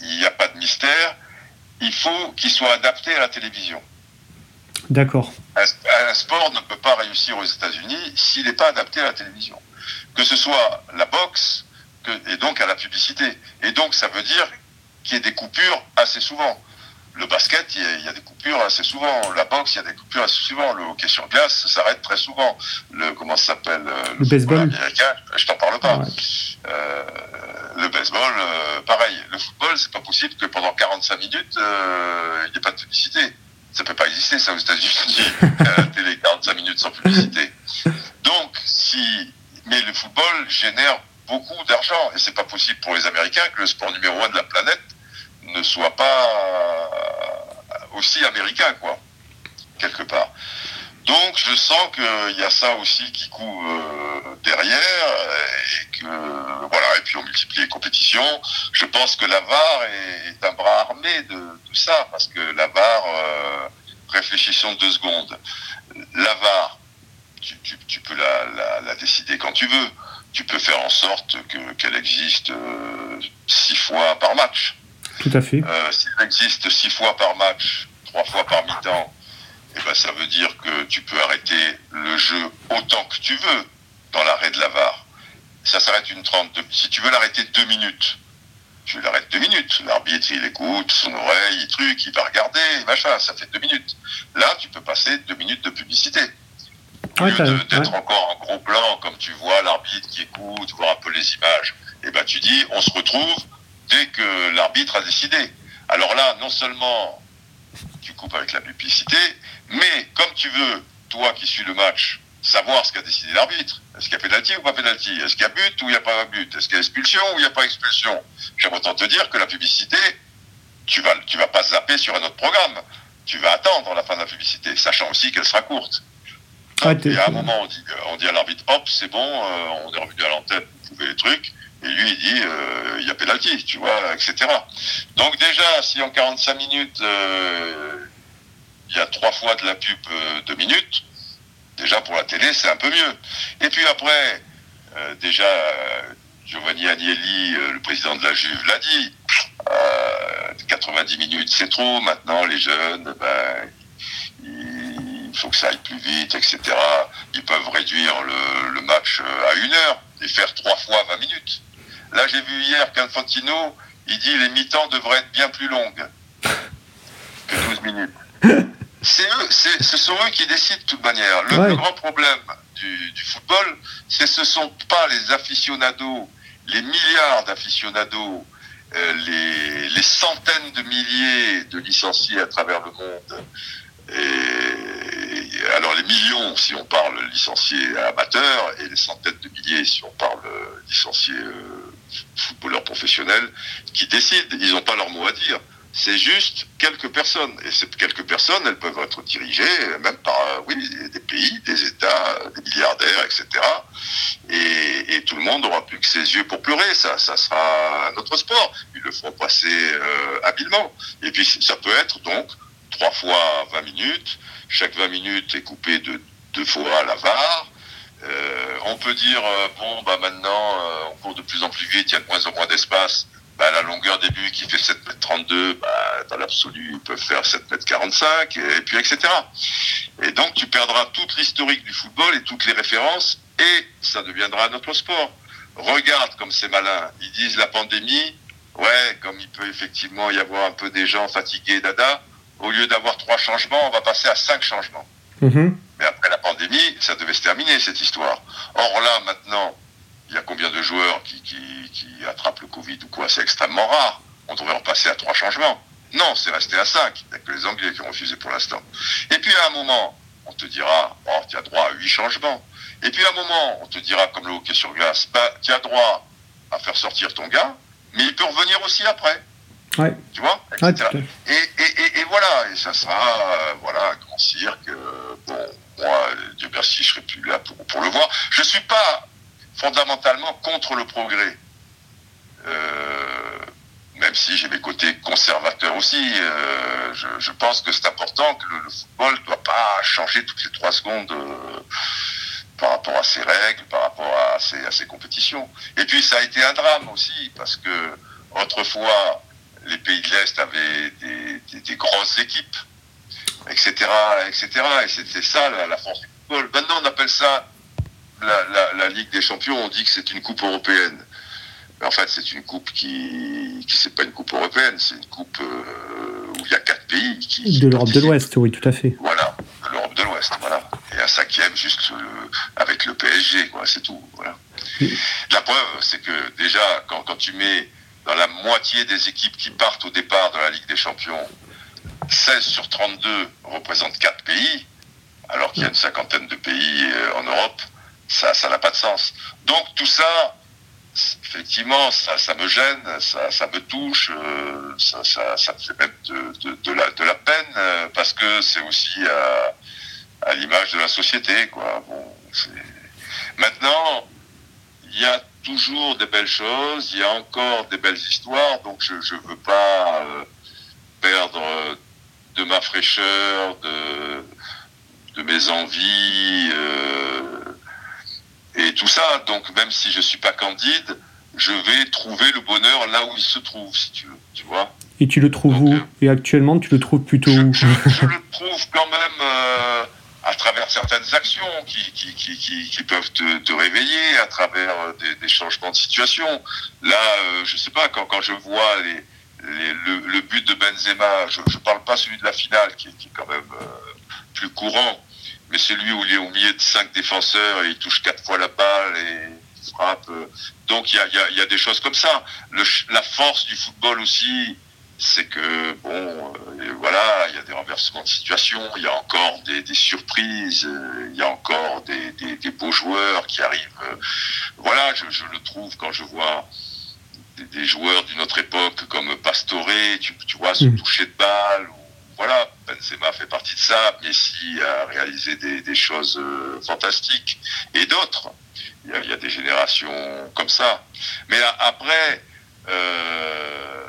il n'y a pas de mystère, il faut qu'il soit adapté à la télévision. D'accord. Un, sport ne peut pas réussir aux États-Unis s'il n'est pas adapté à la télévision. Que ce soit la boxe, et donc à la publicité. Et donc ça veut dire qu'il y ait des coupures assez souvent. Le basket, il y, a, des coupures assez souvent. La boxe, il y a des coupures assez souvent. Le hockey sur glace, ça s'arrête très souvent. Le comment ça s'appelle euh, Le, baseball américain, je t'en parle pas. Euh, le baseball, euh, pareil. Le football, c'est pas possible que pendant 45 minutes, il n'y ait pas de publicité. Ça peut pas exister, ça, aux États-Unis. télé 45 minutes sans publicité. Donc, si, mais le football génère beaucoup d'argent. Et c'est pas possible pour les Américains que le sport numéro un de la planète ne soit pas aussi américain, quoi, quelque part. Donc je sens qu'il y a ça aussi qui court euh, derrière et que voilà et puis on multiplie les compétitions. Je pense que la VAR est, un bras armé de, tout ça parce que la VAR, euh, réfléchissons deux secondes, la VAR, tu, peux la, décider quand tu veux. Tu peux faire en sorte qu'elle existe euh, six fois par match. Tout à fait. si elle existe six fois par match, trois fois par mi-temps eh ben, ça veut dire que tu peux arrêter le jeu autant que tu veux dans l'arrêt de la VAR. Ça s'arrête une trente. Si tu veux l'arrêter deux minutes, tu l'arrêtes deux minutes. L'arbitre, il écoute, son oreille, il truc, il va regarder, machin, ça fait deux minutes. Là, tu peux passer deux minutes de publicité. Au lieu d'être encore en gros plan, comme tu vois l'arbitre qui écoute, voir un peu les images, et eh ben tu dis, on se retrouve dès que l'arbitre a décidé. Alors là, non seulement tu coupes avec la publicité, mais comme tu veux, toi qui suis le match, savoir ce qu'a décidé l'arbitre, est-ce qu'il y a pénalty ou pas pénalty? Est-ce qu'il y a but ou il n'y a pas but? Est-ce qu'il y a expulsion ou il n'y a pas expulsion? J'aimerais autant te dire que la publicité, tu vas, tu vas pas zapper sur un autre programme. Tu vas attendre la fin de la publicité, sachant aussi qu'elle sera courte. et à un moment, on dit, on dit à l'arbitre, hop, c'est bon, euh, on est revenu à l'antenne, vous pouvez les trucs. Et lui, il dit, euh, il y a pénalty, tu vois, etc. Donc déjà, si en 45 minutes, euh, il y a trois fois de la pub euh, deux minutes, déjà pour la télé, c'est un peu mieux. Et puis après, déjà, Giovanni Agnelli, le président de la Juve, l'a dit, 90 minutes, c'est trop. Maintenant, les jeunes, ben, il faut que ça aille plus vite, etc. Ils peuvent réduire le, le match à une heure et faire trois fois 20 minutes. Là, j'ai vu hier qu'Infantino, il dit les mi-temps devraient être bien plus longues que 12 minutes. C'est eux, ce sont eux qui décident de toute manière. Le plus grand problème du, football, c'est ce sont pas les aficionados, les milliards d'aficionados, euh, les, les, centaines de milliers de licenciés à travers le monde. Et, alors les millions si on parle licenciés amateurs et les centaines de milliers si on parle licenciés euh, footballeurs professionnels qui décident. Ils n'ont pas leur mot à dire. C'est juste quelques personnes. Et ces quelques personnes, elles peuvent être dirigées même par euh, oui, des pays, des États, des milliardaires, etc. Et, tout le monde aura plus que ses yeux pour pleurer. Ça, ça sera notre sport. Ils le feront passer euh, habilement. Et puis ça peut être donc trois fois 20 minutes. Chaque 20 minutes est coupé de deux fois à la VAR. Euh, on peut dire, euh, bon, bah maintenant, euh, on court de plus en plus vite, il y a de moins en moins d'espace. Bah, la longueur des buts qui fait 7m32, bah, dans l'absolu, ils peuvent faire 7m45, et, puis etc. Et donc, tu perdras toute l'historique du football et toutes les références, et ça deviendra notre sport. Regarde comme c'est malin. Ils disent la pandémie, ouais, comme il peut effectivement y avoir un peu des gens fatigués, dada, au lieu d'avoir trois changements, on va passer à cinq changements. Mhm. Mais après la pandémie, ça devait se terminer, cette histoire. Or là, maintenant, il y a combien de joueurs qui, attrapent le Covid ou quoi? C'est extrêmement rare. On devrait en passer à trois changements. Non, c'est resté à cinq. Il n'y a que les Anglais qui ont refusé pour l'instant. Et puis à un moment, on te dira, oh, tu as droit à huit changements. Et puis à un moment, on te dira, comme le hockey sur glace, bah, tu as droit à faire sortir ton gars, mais il peut revenir aussi après. Tu vois? Et, voilà, et ça sera euh, voilà, un grand cirque. Euh, bon, moi, Dieu merci, je serai plus là pour, le voir. Je ne suis pas fondamentalement contre le progrès. Euh, même si j'ai mes côtés conservateurs aussi, je, pense que c'est important que le, football ne doit pas changer toutes les trois secondes par rapport à ses règles, par rapport à ses, à ses compétitions. Et puis ça a été un drame aussi, parce que autrefois, les pays de l'Est avaient des, grosses équipes, etc., etc. Et c'était ça la, du football. Maintenant, on appelle ça la, Ligue des Champions. On dit que c'est une coupe européenne. Mais en fait, c'est une coupe qui, qui c'est pas une coupe européenne, c'est une coupe euh, où il y a quatre pays qui. De l'Europe de l'Ouest, oui, tout à fait. Voilà, de l'Europe de l'Ouest, voilà. Et un cinquième juste euh, avec le PSG, quoi, c'est tout. Voilà. La preuve, c'est que déjà, quand, quand tu mets dans la moitié des équipes qui partent au départ de la Ligue des Champions, 16 sur 32 représentent 4 pays, alors qu'il y a une cinquantaine de pays euh, en Europe, ça ça n'a pas de sens. Donc tout ça, effectivement, ça, ça me gêne, ça, ça me touche, euh, ça, ça, me fait même de, la, de la peine, euh, parce que c'est aussi à, l'image de la société. Quoi. Bon, Maintenant, il y a toujours des belles choses, il y a encore des belles histoires, donc je ne veux pas perdre de ma fraîcheur, de, de mes envies. Euh, et tout ça. Donc même si je suis pas candide, je vais trouver le bonheur là où il se trouve, si tu veux, tu vois. Et tu le trouves où euh, Et actuellement, tu le trouves plutôt je, où je, je, le trouve quand même euh, à travers certaines actions qui, qui, qui, qui, qui peuvent te, te, réveiller, à travers des, des, changements de situation. Là, euh, je sais pas, quand, quand je vois les, le, but de Benzema, je ne parle pas celui de la finale, qui, est quand même euh, plus courant, mais celui où il est au milieu de cinq défenseurs et il touche quatre fois la balle et il frappe. Donc il y a, des choses comme ça. La force du football aussi, c'est que bon, euh, voilà, il y a des renversements de situation, il y a encore des, surprises, euh, il y a encore des, beaux joueurs qui arrivent. Euh, voilà, je, le trouve quand je vois des, joueurs d'une autre époque comme Pastore, tu, tu vois, se mmh. toucher de balle. Ou, voilà, Benzema fait partie de ça. Messi a réalisé des, des choses euh, fantastiques. Et d'autres. Il y, a, il y, a, des générations comme ça. Mais après, euh,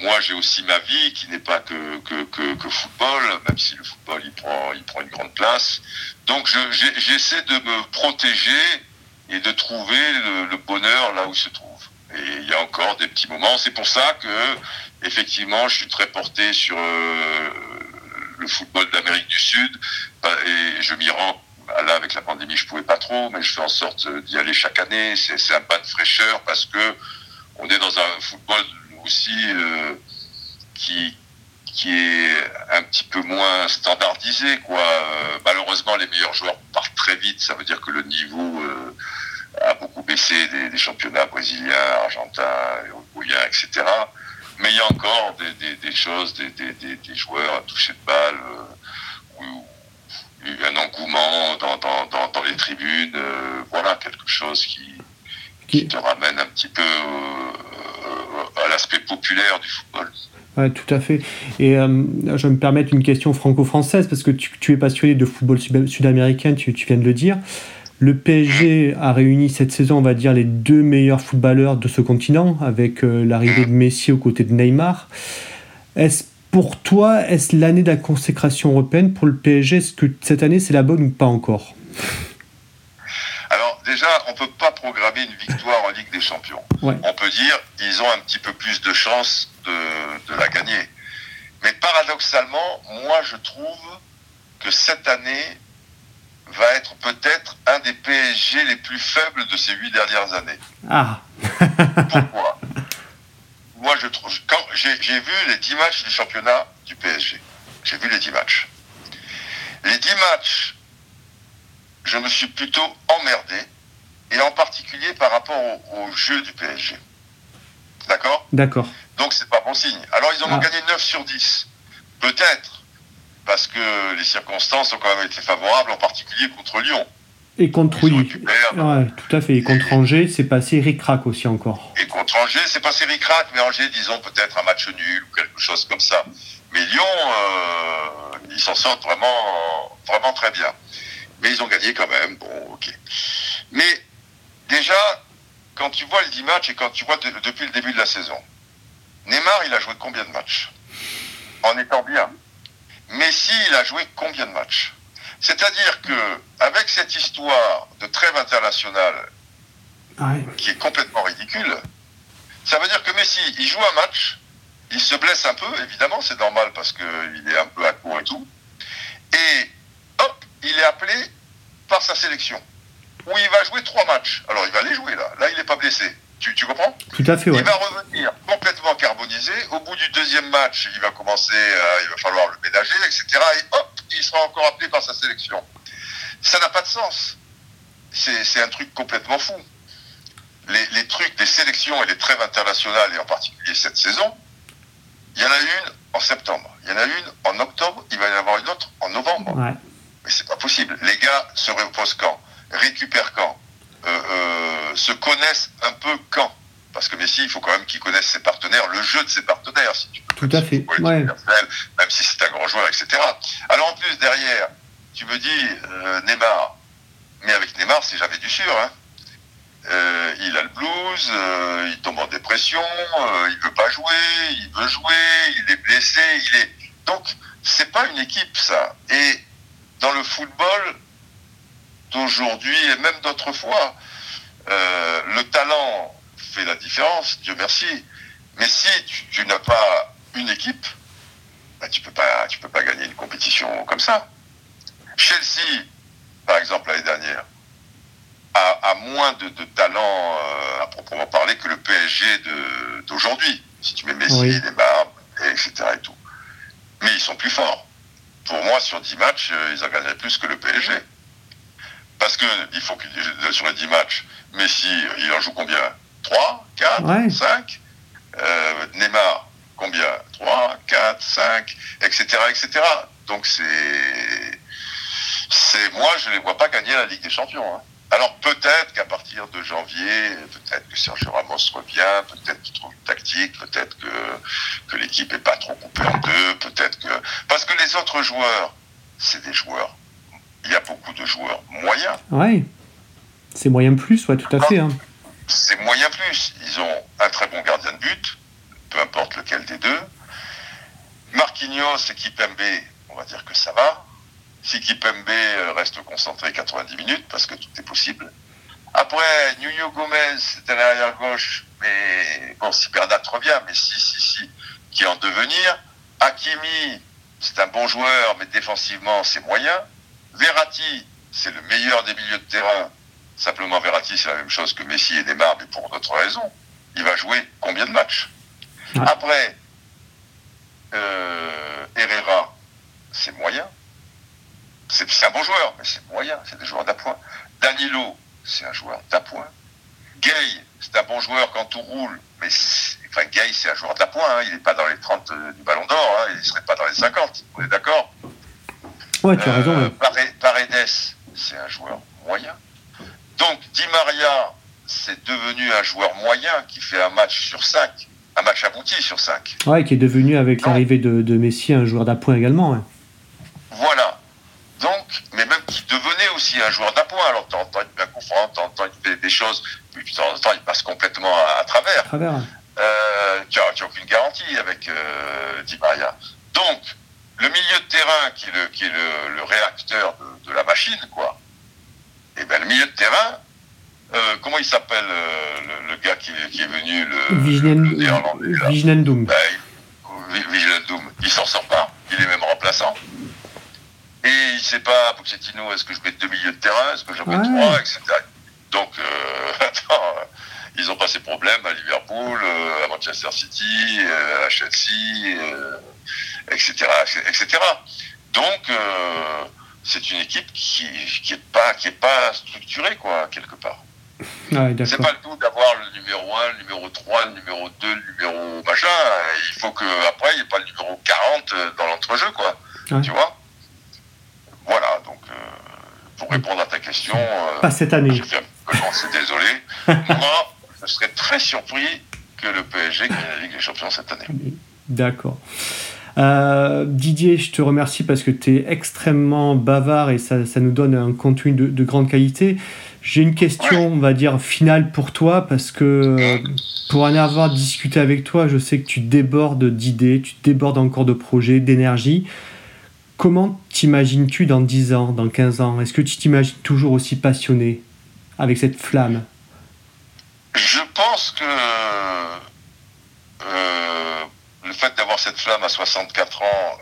moi j'ai aussi ma vie qui n'est pas que, que, que, que, football, même si le football il prend, il prend une grande place. Donc j'essaie de me protéger et de trouver le, le, bonheur là où il se trouve. Et il y a encore des petits moments. C'est pour ça que effectivement je suis très porté sur euh, le football d'Amérique du Sud et je m'y rends. Là, avec la pandémie, je pouvais pas trop, mais je fais en sorte d'y aller chaque année. C'est un bain de fraîcheur parce que on est dans un football aussi euh, qui qui est un petit peu moins standardisé quoi. Euh, malheureusement les meilleurs joueurs partent très vite, ça veut dire que le niveau a beaucoup baissé des, des, championnats brésiliens, argentins, uruguayens, etc. Mais il y a encore des, des, des choses, des, joueurs à toucher de balle, euh, eu un engouement dans, dans, dans, dans les tribunes, euh, voilà quelque chose qui, qui te ramène un petit peu à l'aspect populaire du football. Ouais, tout à fait. Et euh, je vais me permettre une question franco-française, parce que tu, tu, es passionné de football sud-américain, tu, tu, viens de le dire. Le PSG a réuni cette saison, on va dire, les deux meilleurs footballeurs de ce continent, avec euh, l'arrivée de Messi aux côtés de Neymar. Est-ce pour toi, est-ce l'année de la consécration européenne pour le PSG Est-ce que cette année, c'est la bonne ou pas encore? Déjà, on ne peut pas programmer une victoire en Ligue des Champions. Ouais. On peut dire ils ont un petit peu plus de chances de, de, la gagner. Mais paradoxalement, moi, je trouve que cette année va être peut-être un des PSG les plus faibles de ces huit dernières années. Ah. Pourquoi? Moi, je trouve. Quand j'ai vu les dix matchs du championnat du PSG, j'ai vu les dix matchs. Les dix matchs, je me suis plutôt emmerdé et en particulier par rapport au, au jeu du PSG. D'accord? D'accord. Donc c'est pas bon signe. Alors ils en ah. ont gagné 9 sur 10. Peut-être, parce que les circonstances ont quand même été favorables, en particulier contre Lyon. Et contre oui. Ouais, tout à fait. Et contre Angers, c'est passé ric-rac aussi encore. Et contre Angers, c'est passé ric-rac, mais Angers, disons peut-être un match nul ou quelque chose comme ça. Mais Lyon, euh, ils s'en sortent vraiment, vraiment très bien. Mais ils ont gagné quand même. Bon, ok. Mais déjà, quand tu vois le 10 matchs et quand tu vois de, depuis le début de la saison, Neymar, il a joué combien de matchs? En étant bien. Messi, il a joué combien de matchs? C'est-à-dire que avec cette histoire de trêve internationale ouais. qui est complètement ridicule, ça veut dire que Messi, il joue un match, il se blesse un peu, évidemment, c'est normal parce qu'il est un peu à court et tout, et hop, il est appelé par sa sélection où il va jouer trois matchs. Alors il va les jouer là. Là, il n'est pas blessé. Tu, tu, comprends? Tout à fait, ouais. Il va revenir complètement carbonisé. Au bout du deuxième match, il va commencer, euh, il va falloir le ménager, etc. Et hop, il sera encore appelé par sa sélection. Ça n'a pas de sens. C'est un truc complètement fou. Les, les, trucs des sélections et les trêves internationales, et en particulier cette saison, il y en a une en septembre, il y en a une en octobre, il va y en avoir une autre en novembre. Ouais. Mais c'est pas possible. Les gars se reposent quand? Récupère quand? Se connaissent un peu quand? Parce que Messi, il faut quand même qu'il connaisse ses partenaires, le jeu de ses partenaires, si tu peux. Tout à fait. Ouais. Même si c'est un grand joueur, etc. Alors en plus, derrière, tu me dis Neymar. Mais avec Neymar, c'est jamais du sûr. Hein. Euh, il a le blues, euh, il tombe en dépression, euh, il veut pas jouer, il veut jouer, il est blessé, il est. Donc, c'est pas une équipe, ça. Et dans le football d'aujourd'hui et même d'autrefois, le talent fait la différence, Dieu merci. Mais si tu, n'as pas une équipe, bah, tu peux pas, tu peux pas gagner une compétition comme ça. Chelsea, par exemple, l'année dernière, a, moins de, talent euh, à proprement parler que le PSG d'aujourd'hui. Si tu mets Messi, oui. Neymar, etc. Et tout. Mais ils sont plus forts. Pour moi, sur 10 matchs, euh, ils en gagneraient plus que le PSG. Parce que il faut que sur les 10 matchs, Messi, il en joue combien? 3, 4, 5 Neymar, combien? 3, 4, 5, etc. etc. Donc c'est. c'est Moi, je ne les vois pas gagner la Ligue des Champions. Hein. Alors peut-être qu'à partir de janvier, peut-être que Sergio Ramos revient, peut-être qu'il trouve une tactique, peut-être que, que l'équipe n'est pas trop coupée en deux, peut-être que... Parce que les autres joueurs, c'est des joueurs. Il y a beaucoup de joueurs moyens. Oui, c'est moyen plus, ouais, tout à fait. Hein. C'est moyen Ils ont un très bon gardien de but, peu importe lequel des deux. Marquinhos et Kipembe, on va dire que ça va si Kipembe euh, reste concentré 90 minutes, parce que tout est possible. Après, Nuno Gomez, c'était l'arrière gauche, mais bon, si Bernat revient, mais si, si, si, qui est en devenir. Hakimi, c'est un bon joueur, mais défensivement, c'est moyen. Verratti, c'est le meilleur des milieux de terrain. Simplement, Verratti, c'est la même chose que Messi et Neymar, mais pour d'autres raisons. Il va jouer combien de matchs Après, euh, Herrera, c'est moyen. C'est un bon joueur, mais c'est moyen, c'est des joueurs d'appoint. Danilo, c'est un joueur d'appoint. Gay, c'est un bon joueur quand tout roule, mais enfin, Gay, c'est un joueur d'appoint, hein. il n'est pas dans les 30 euh, du Ballon d'Or, hein. il ne serait pas dans les 50, on est d'accord Ouais, tu as raison. Euh, Paredes, c'est un joueur moyen. Donc, Di Maria, c'est devenu un joueur moyen qui fait un match sur 5, un match abouti sur 5. Ouais, qui est devenu, avec l'arrivée de, de, Messi, un joueur d'appoint également. Voilà. Donc, mais même qui devenait aussi un joueur d'appoint. Alors, tu entends bien confondre, tu entends des, des choses, puis de temps en temps, il passe complètement à, travers. À travers. Euh, tu n'as aucune garantie avec euh, Di Maria. Donc, le milieu de terrain qui est le, qui est le, réacteur de, de, la machine, quoi, et ben le milieu de terrain, euh, comment il s'appelle euh, le, le, gars qui, qui, est venu, le, le néerlandais Viginendum. Ben, il s'en sort pas. Il est même remplaçant. Et il ne sait pas, Pochettino, est-ce que je mets deux milieux de terrain, est-ce que je mets trois, etc. Donc, euh, attends, ils ont pas ces problèmes à Liverpool, à Manchester City, à Chelsea, etc., etc. Donc, c'est une équipe qui qui est pas qui est pas structurée quoi quelque part. Ah, c'est pas le tout d'avoir le numéro 1, le numéro 3, le numéro 2, le numéro machin. Il faut que après il n'y ait pas le numéro 40 dans l'entrejeu quoi. Tu vois? Voilà, donc euh, pour répondre à ta question. Euh, pas cette année. Je désolé. Moi, je serais très surpris que le PSG gagne la Ligue des Champions cette année. D'accord. Euh, Didier, je te remercie parce que tu es extrêmement bavard et ça, ça nous donne un contenu de, de grande qualité. J'ai une question, on va dire, finale pour toi parce que pour en avoir discuté avec toi, je sais que tu débordes d'idées, tu débordes encore de projets, d'énergie. Comment t'imagines-tu dans 10 ans, dans 15 ans? Est-ce que tu t'imagines toujours aussi passionné avec cette flamme? Je pense que euh, le fait d'avoir cette flamme à 64 ans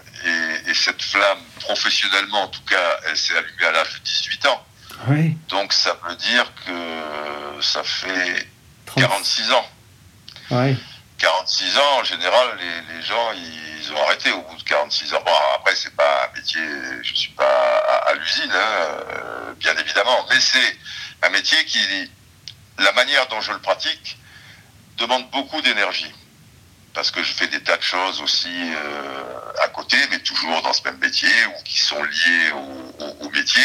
et, cette flamme professionnellement, en tout cas, elle s'est allumée à l'âge de 18 ans. Oui. Donc ça veut dire que ça fait 46 ans. Oui. 46 ans, en général, les, les gens, ils, ont arrêté au bout de 46 ans. Bon, après, c'est pas un métier, je suis pas à, l'usine, hein, euh, bien évidemment, mais c'est un métier qui, la manière dont je le pratique, demande beaucoup d'énergie. Parce que je fais des tas de choses aussi euh, à côté, mais toujours dans ce même métier, ou qui sont liées au, au, métier.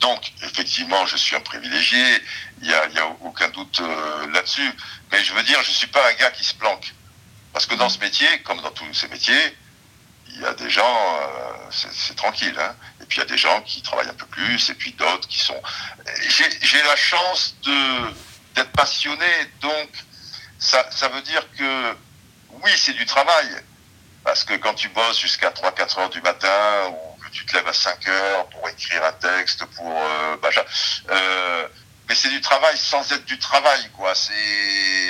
Donc, effectivement, je suis un privilégié, il n'y a, y a, aucun doute là-dessus. Mais je veux dire, je suis pas un gars qui se planque. Parce que dans ce métier, comme dans tous ces métiers, il y a des gens, c'est tranquille. Hein. Et puis il y a des gens qui travaillent un peu plus, et puis d'autres qui sont. J'ai la chance d'être passionné, donc ça, ça veut dire que oui, c'est du travail. Parce que quand tu bosses jusqu'à 3-4 heures du matin, ou que tu te lèves à 5 heures pour écrire un texte, pour. Euh, bah, euh, mais c'est du travail sans être du travail, quoi. C'est,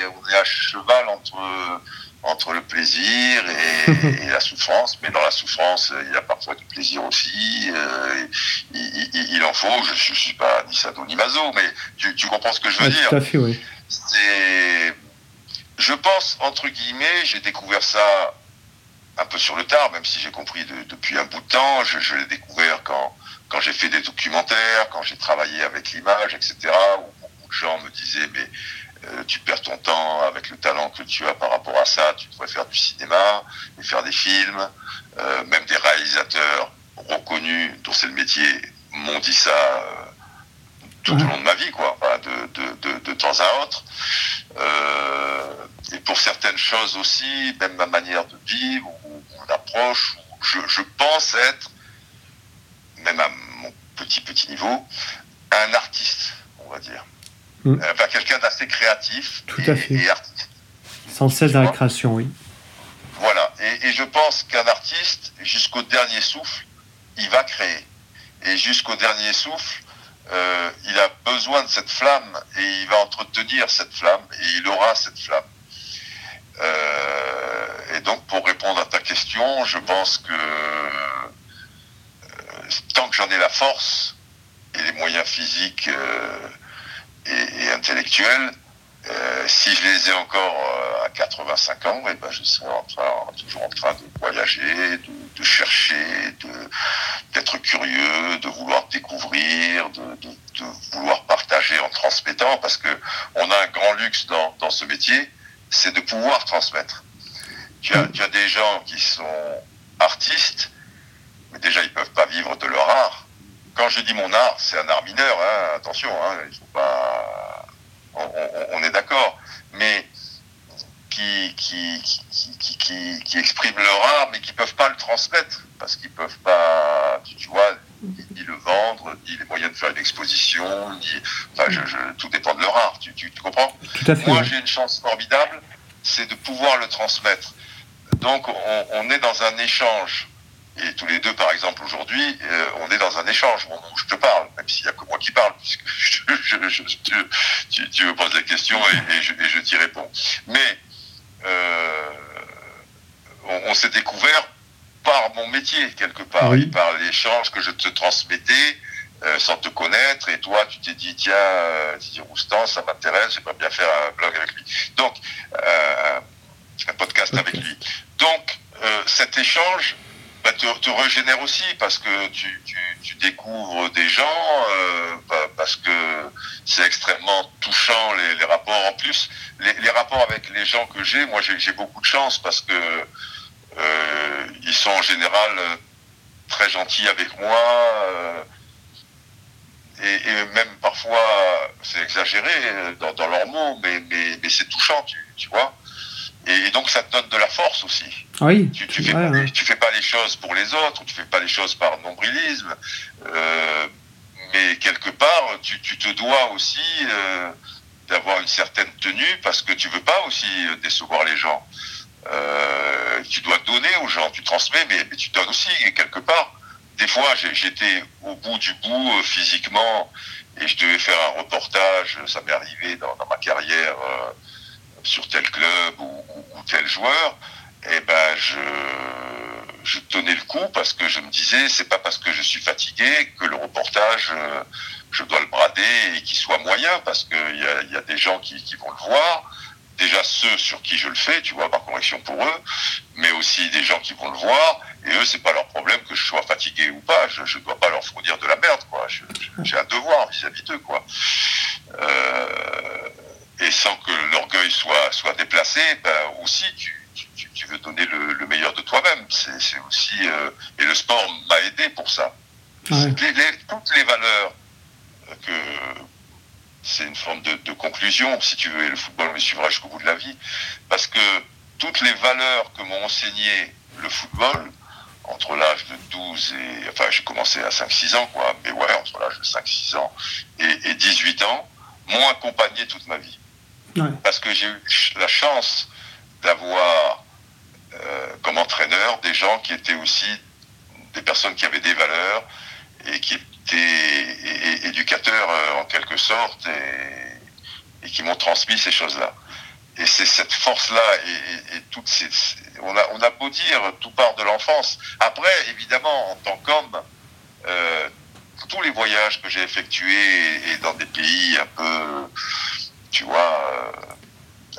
on est à cheval entre, entre le plaisir et, la souffrance. Mais dans la souffrance, il y a parfois du plaisir aussi. Euh, il, en faut. Je, ne suis pas ni Sado ni Mazo, mais tu, tu comprends ce que je veux dire. Tout à fait, oui. C'est je pense, entre guillemets, j'ai découvert ça un peu sur le tard, même si j'ai compris depuis un bout de temps. Je, l'ai découvert quand, quand j'ai fait des documentaires, quand j'ai travaillé avec l'image, etc., où beaucoup de gens me disaient, mais euh, tu perds ton temps avec le talent que tu as par rapport à ça, tu devrais faire du cinéma et faire des films. Euh, même des réalisateurs reconnus, dont c'est le métier, m'ont dit ça euh, tout au long de ma vie, quoi, de, de, de, de temps à autre. Euh, et pour certaines choses aussi, même ma manière de vivre ou mon approche, je, je pense être, même à mon petit petit niveau, un artiste, on va dire. Mm. Enfin, quelqu'un d'assez créatif Tout et, à fait. et artiste. Sans cesse dans la création, oui. Voilà. Et, et je pense qu'un artiste, jusqu'au dernier souffle, il va créer. Et jusqu'au dernier souffle, euh, il a besoin de cette flamme et il va entretenir cette flamme et il aura cette flamme. Euh, et donc, pour répondre à ta question, je pense que euh, tant que j'en ai la force et les moyens physiques et, et, intellectuels, si je les ai encore à 85 ans, eh ben je serai toujours en train de voyager, de, chercher, d'être curieux, de vouloir découvrir, de, vouloir partager en transmettant, parce que on a un grand luxe dans, dans ce métier, c'est de pouvoir transmettre. Tu as, des gens qui sont artistes, mais déjà ils peuvent pas vivre de leur art. Quand je dis mon art, c'est un art mineur, hein, attention, hein, il faut pas, on, on, on est d'accord, mais qui, qui, qui, qui, qui expriment leur art, mais qui peuvent pas le transmettre, parce qu'ils peuvent pas, tu, vois, ni, le vendre, ni les moyens de faire une exposition, ni, enfin, je, je, tout dépend de leur art, tu, tu, tu comprends? Tout à fait, Moi, j'ai une chance formidable, c'est de pouvoir le transmettre. Donc, on, on, est dans un échange. Et tous les deux, par exemple, aujourd'hui, euh, on est dans un échange où je te parle, même s'il n'y a que moi qui parle, puisque je, je, tu, tu, me poses la question et, et je, je t'y réponds. Mais euh, on, on s'est découvert par mon métier, quelque part, oui. et par l'échange que je te transmettais euh, sans te connaître. Et toi, tu t'es dit, tiens, Didier Roustan, ça m'intéresse, j'aimerais bien faire un blog avec lui. Donc, un podcast okay. avec lui. Donc, cet échange bah, te, régénère aussi parce que tu, tu, découvres des gens, euh, bah, parce que c'est extrêmement touchant les, les, rapports. En plus, les, les, rapports avec les gens que j'ai, moi j'ai beaucoup de chance parce que euh, ils sont en général très gentils avec moi. Euh, et, et, même parfois, c'est exagéré dans, dans, leurs mots, mais, mais, mais c'est touchant, tu, tu vois. Et, donc ça te donne de la force aussi. Oui. Tu, tu fais, ouais, ouais. tu fais pas les choses pour les autres, tu fais pas les choses par nombrilisme, euh, mais quelque part tu, tu te dois aussi euh, d'avoir une certaine tenue parce que tu veux pas aussi décevoir les gens. Euh, tu dois donner aux gens, tu transmets, mais, mais tu donnes aussi quelque part. Des fois, j'étais au bout du bout euh, physiquement et je devais faire un reportage. Ça m'est arrivé dans, dans ma carrière euh, sur tel club ou, tel joueur, eh ben je, tenais le coup parce que je me disais c'est pas parce que je suis fatigué que le reportage euh, je dois le brader et qu'il soit moyen parce qu'il y a, des gens qui, vont le voir. Déjà ceux sur qui je le fais, tu vois, par correction pour eux, mais aussi des gens qui vont le voir, et eux, c'est pas leur problème que je sois fatigué ou pas, je, je dois pas leur fournir de la merde, j'ai un devoir vis-à-vis d'eux, quoi. Euh, et sans que l'orgueil soit, soit déplacé, ben aussi tu, tu, tu veux donner le, le meilleur de toi-même. C'est aussi euh, et le sport m'a aidé pour ça. toutes les valeurs que c'est une forme de, conclusion, si tu veux, et le football me suivra jusqu'au bout de la vie, parce que toutes les valeurs que m'ont enseigné le football, entre l'âge de 12 et... Enfin, j'ai commencé à 5-6 ans, quoi, mais ouais, entre l'âge de 5-6 ans et, 18 ans, m'ont accompagné toute ma vie. Parce que j'ai eu la chance d'avoir euh, comme entraîneur des gens qui étaient aussi des personnes qui avaient des valeurs et qui étaient éducateurs euh, en quelque sorte et, qui m'ont transmis ces choses-là. Et c'est cette force-là et, toutes ces, on a, on a beau dire tout part de l'enfance. Après, évidemment, en tant qu'homme, euh, tous les voyages que j'ai effectués et dans des pays un peu, tu vois, euh,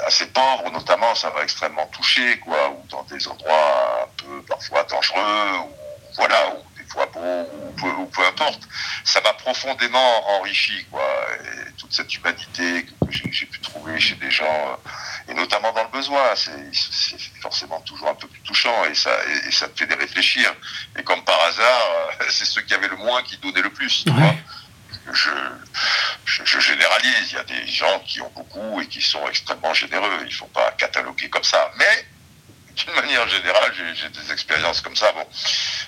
assez pauvres notamment, ça m'a extrêmement touché, quoi, ou dans des endroits un peu parfois dangereux, ou voilà, ou des fois beaux, ou peu, importe. Ça m'a profondément enrichi, quoi, et toute cette humanité que, j'ai pu trouver chez des gens, euh, et notamment dans le besoin, c'est forcément toujours un peu plus touchant, et ça, et, ça te fait des réfléchir. Et comme par hasard, euh, c'est ceux qui avaient le moins qui donnaient le plus, tu vois je, généralise. Il y a des gens qui ont beaucoup et qui sont extrêmement généreux. Il ne faut pas cataloguer comme ça. Mais d'une manière générale, j'ai des expériences comme ça, bon,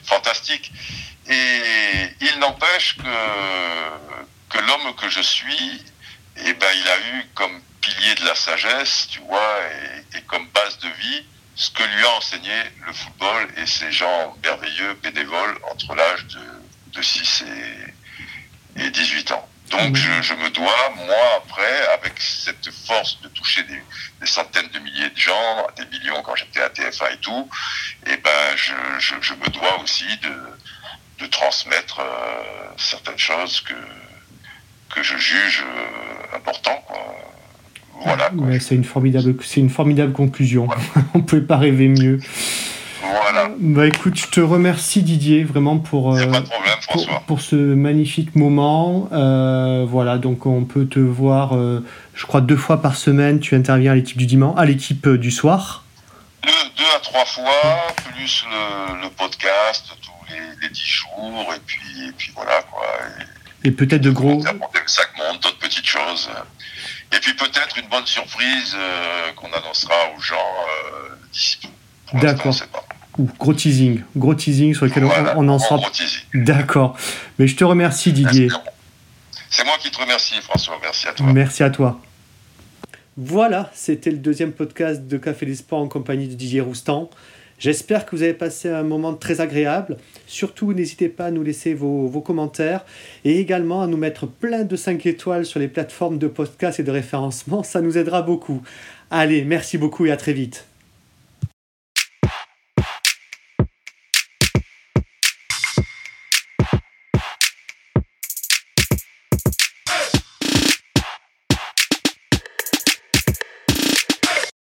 fantastiques. Et il n'empêche que, que l'homme que je suis, eh ben, il a eu comme pilier de la sagesse, tu vois, et, comme base de vie, ce que lui a enseigné le football et ces gens merveilleux, bénévoles, entre l'âge de, de 6 et, et 18 ans. Donc je, je, me dois, moi, après, avec cette force de toucher des, des, centaines de milliers de gens, des millions quand j'étais à TF1 et tout, et eh ben je, je, je, me dois aussi de, de transmettre euh, certaines choses que, que je juge euh, importantes. Voilà. c'est une formidable, c'est une formidable conclusion. On ne pouvait pas rêver mieux. Voilà. Bah écoute, je te remercie Didier vraiment pour, euh, pour, ce magnifique moment. Euh, voilà, donc on peut te voir, euh, je crois, deux fois par semaine. Tu interviens à l'équipe du dimanche, à l'équipe du soir. Deux, deux, à trois fois, plus le, podcast tous les, dix jours, et puis, et puis voilà quoi. Et, peut-être de gros. Ça monte, d'autres petites choses. Et puis peut-être une bonne surprise qu'on annoncera aux gens d'ici D'accord. Gros teasing, gros teasing sur lequel on, en sera. D'accord. Mais je te remercie Didier. C'est moi qui te remercie François, merci à toi. Merci à toi. Voilà, c'était le deuxième podcast de Café des Sports en compagnie de Didier Roustan. J'espère que vous avez passé un moment très agréable. Surtout, n'hésitez pas à nous laisser vos, vos, commentaires et également à nous mettre plein de 5 étoiles sur les plateformes de podcast et de référencement. Ça nous aidera beaucoup. Allez, merci beaucoup et à très vite.